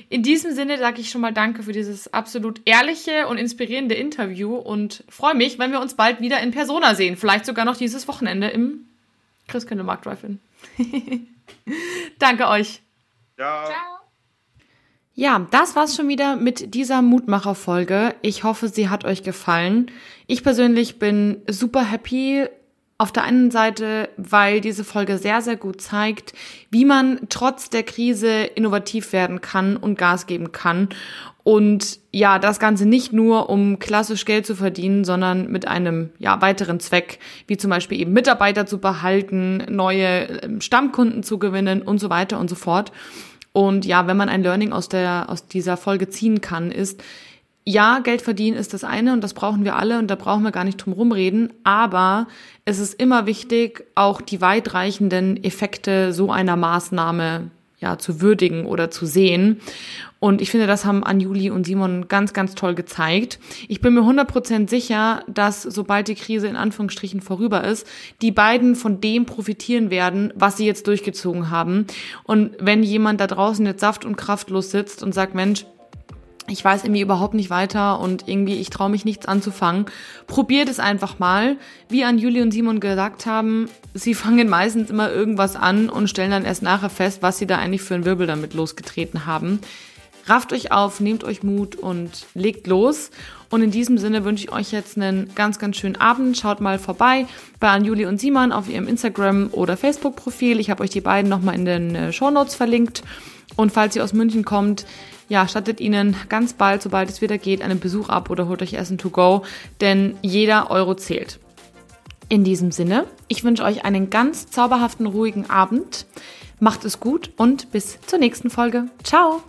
In diesem Sinne sage ich schon mal Danke für dieses absolut ehrliche und inspirierende Interview und freue mich, wenn wir uns bald wieder in Persona sehen. Vielleicht sogar noch dieses Wochenende im Christkindlmarkt Drive-In. Danke euch. Ciao. Ciao. Ja, das war's schon wieder mit dieser Mutmacher-Folge. Ich hoffe, sie hat euch gefallen. Ich persönlich bin super happy. Auf der einen Seite, weil diese Folge sehr, sehr gut zeigt, wie man trotz der Krise innovativ werden kann und Gas geben kann. Und ja, das Ganze nicht nur, um klassisch Geld zu verdienen, sondern mit einem ja, weiteren Zweck, wie zum Beispiel eben Mitarbeiter zu behalten, neue ähm, Stammkunden zu gewinnen und so weiter und so fort. Und ja, wenn man ein Learning aus der, aus dieser Folge ziehen kann, ist, ja, Geld verdienen ist das eine und das brauchen wir alle und da brauchen wir gar nicht drum rumreden, aber es ist immer wichtig, auch die weitreichenden Effekte so einer Maßnahme ja, zu würdigen oder zu sehen. Und ich finde, das haben Anjuli und Simon ganz, ganz toll gezeigt. Ich bin mir 100% sicher, dass sobald die Krise in Anführungsstrichen vorüber ist, die beiden von dem profitieren werden, was sie jetzt durchgezogen haben. Und wenn jemand da draußen jetzt saft- und kraftlos sitzt und sagt, Mensch, ich weiß irgendwie überhaupt nicht weiter und irgendwie ich traue mich nichts anzufangen. Probiert es einfach mal. Wie an Juli und Simon gesagt haben, sie fangen meistens immer irgendwas an und stellen dann erst nachher fest, was sie da eigentlich für einen Wirbel damit losgetreten haben. Rafft euch auf, nehmt euch Mut und legt los. Und in diesem Sinne wünsche ich euch jetzt einen ganz, ganz schönen Abend. Schaut mal vorbei bei Anjuli und Simon auf ihrem Instagram- oder Facebook-Profil. Ich habe euch die beiden nochmal in den äh, Show Notes verlinkt. Und falls ihr aus München kommt, ja, stattet ihnen ganz bald, sobald es wieder geht, einen Besuch ab oder holt euch Essen to go, denn jeder Euro zählt. In diesem Sinne, ich wünsche euch einen ganz zauberhaften, ruhigen Abend. Macht es gut und bis zur nächsten Folge. Ciao!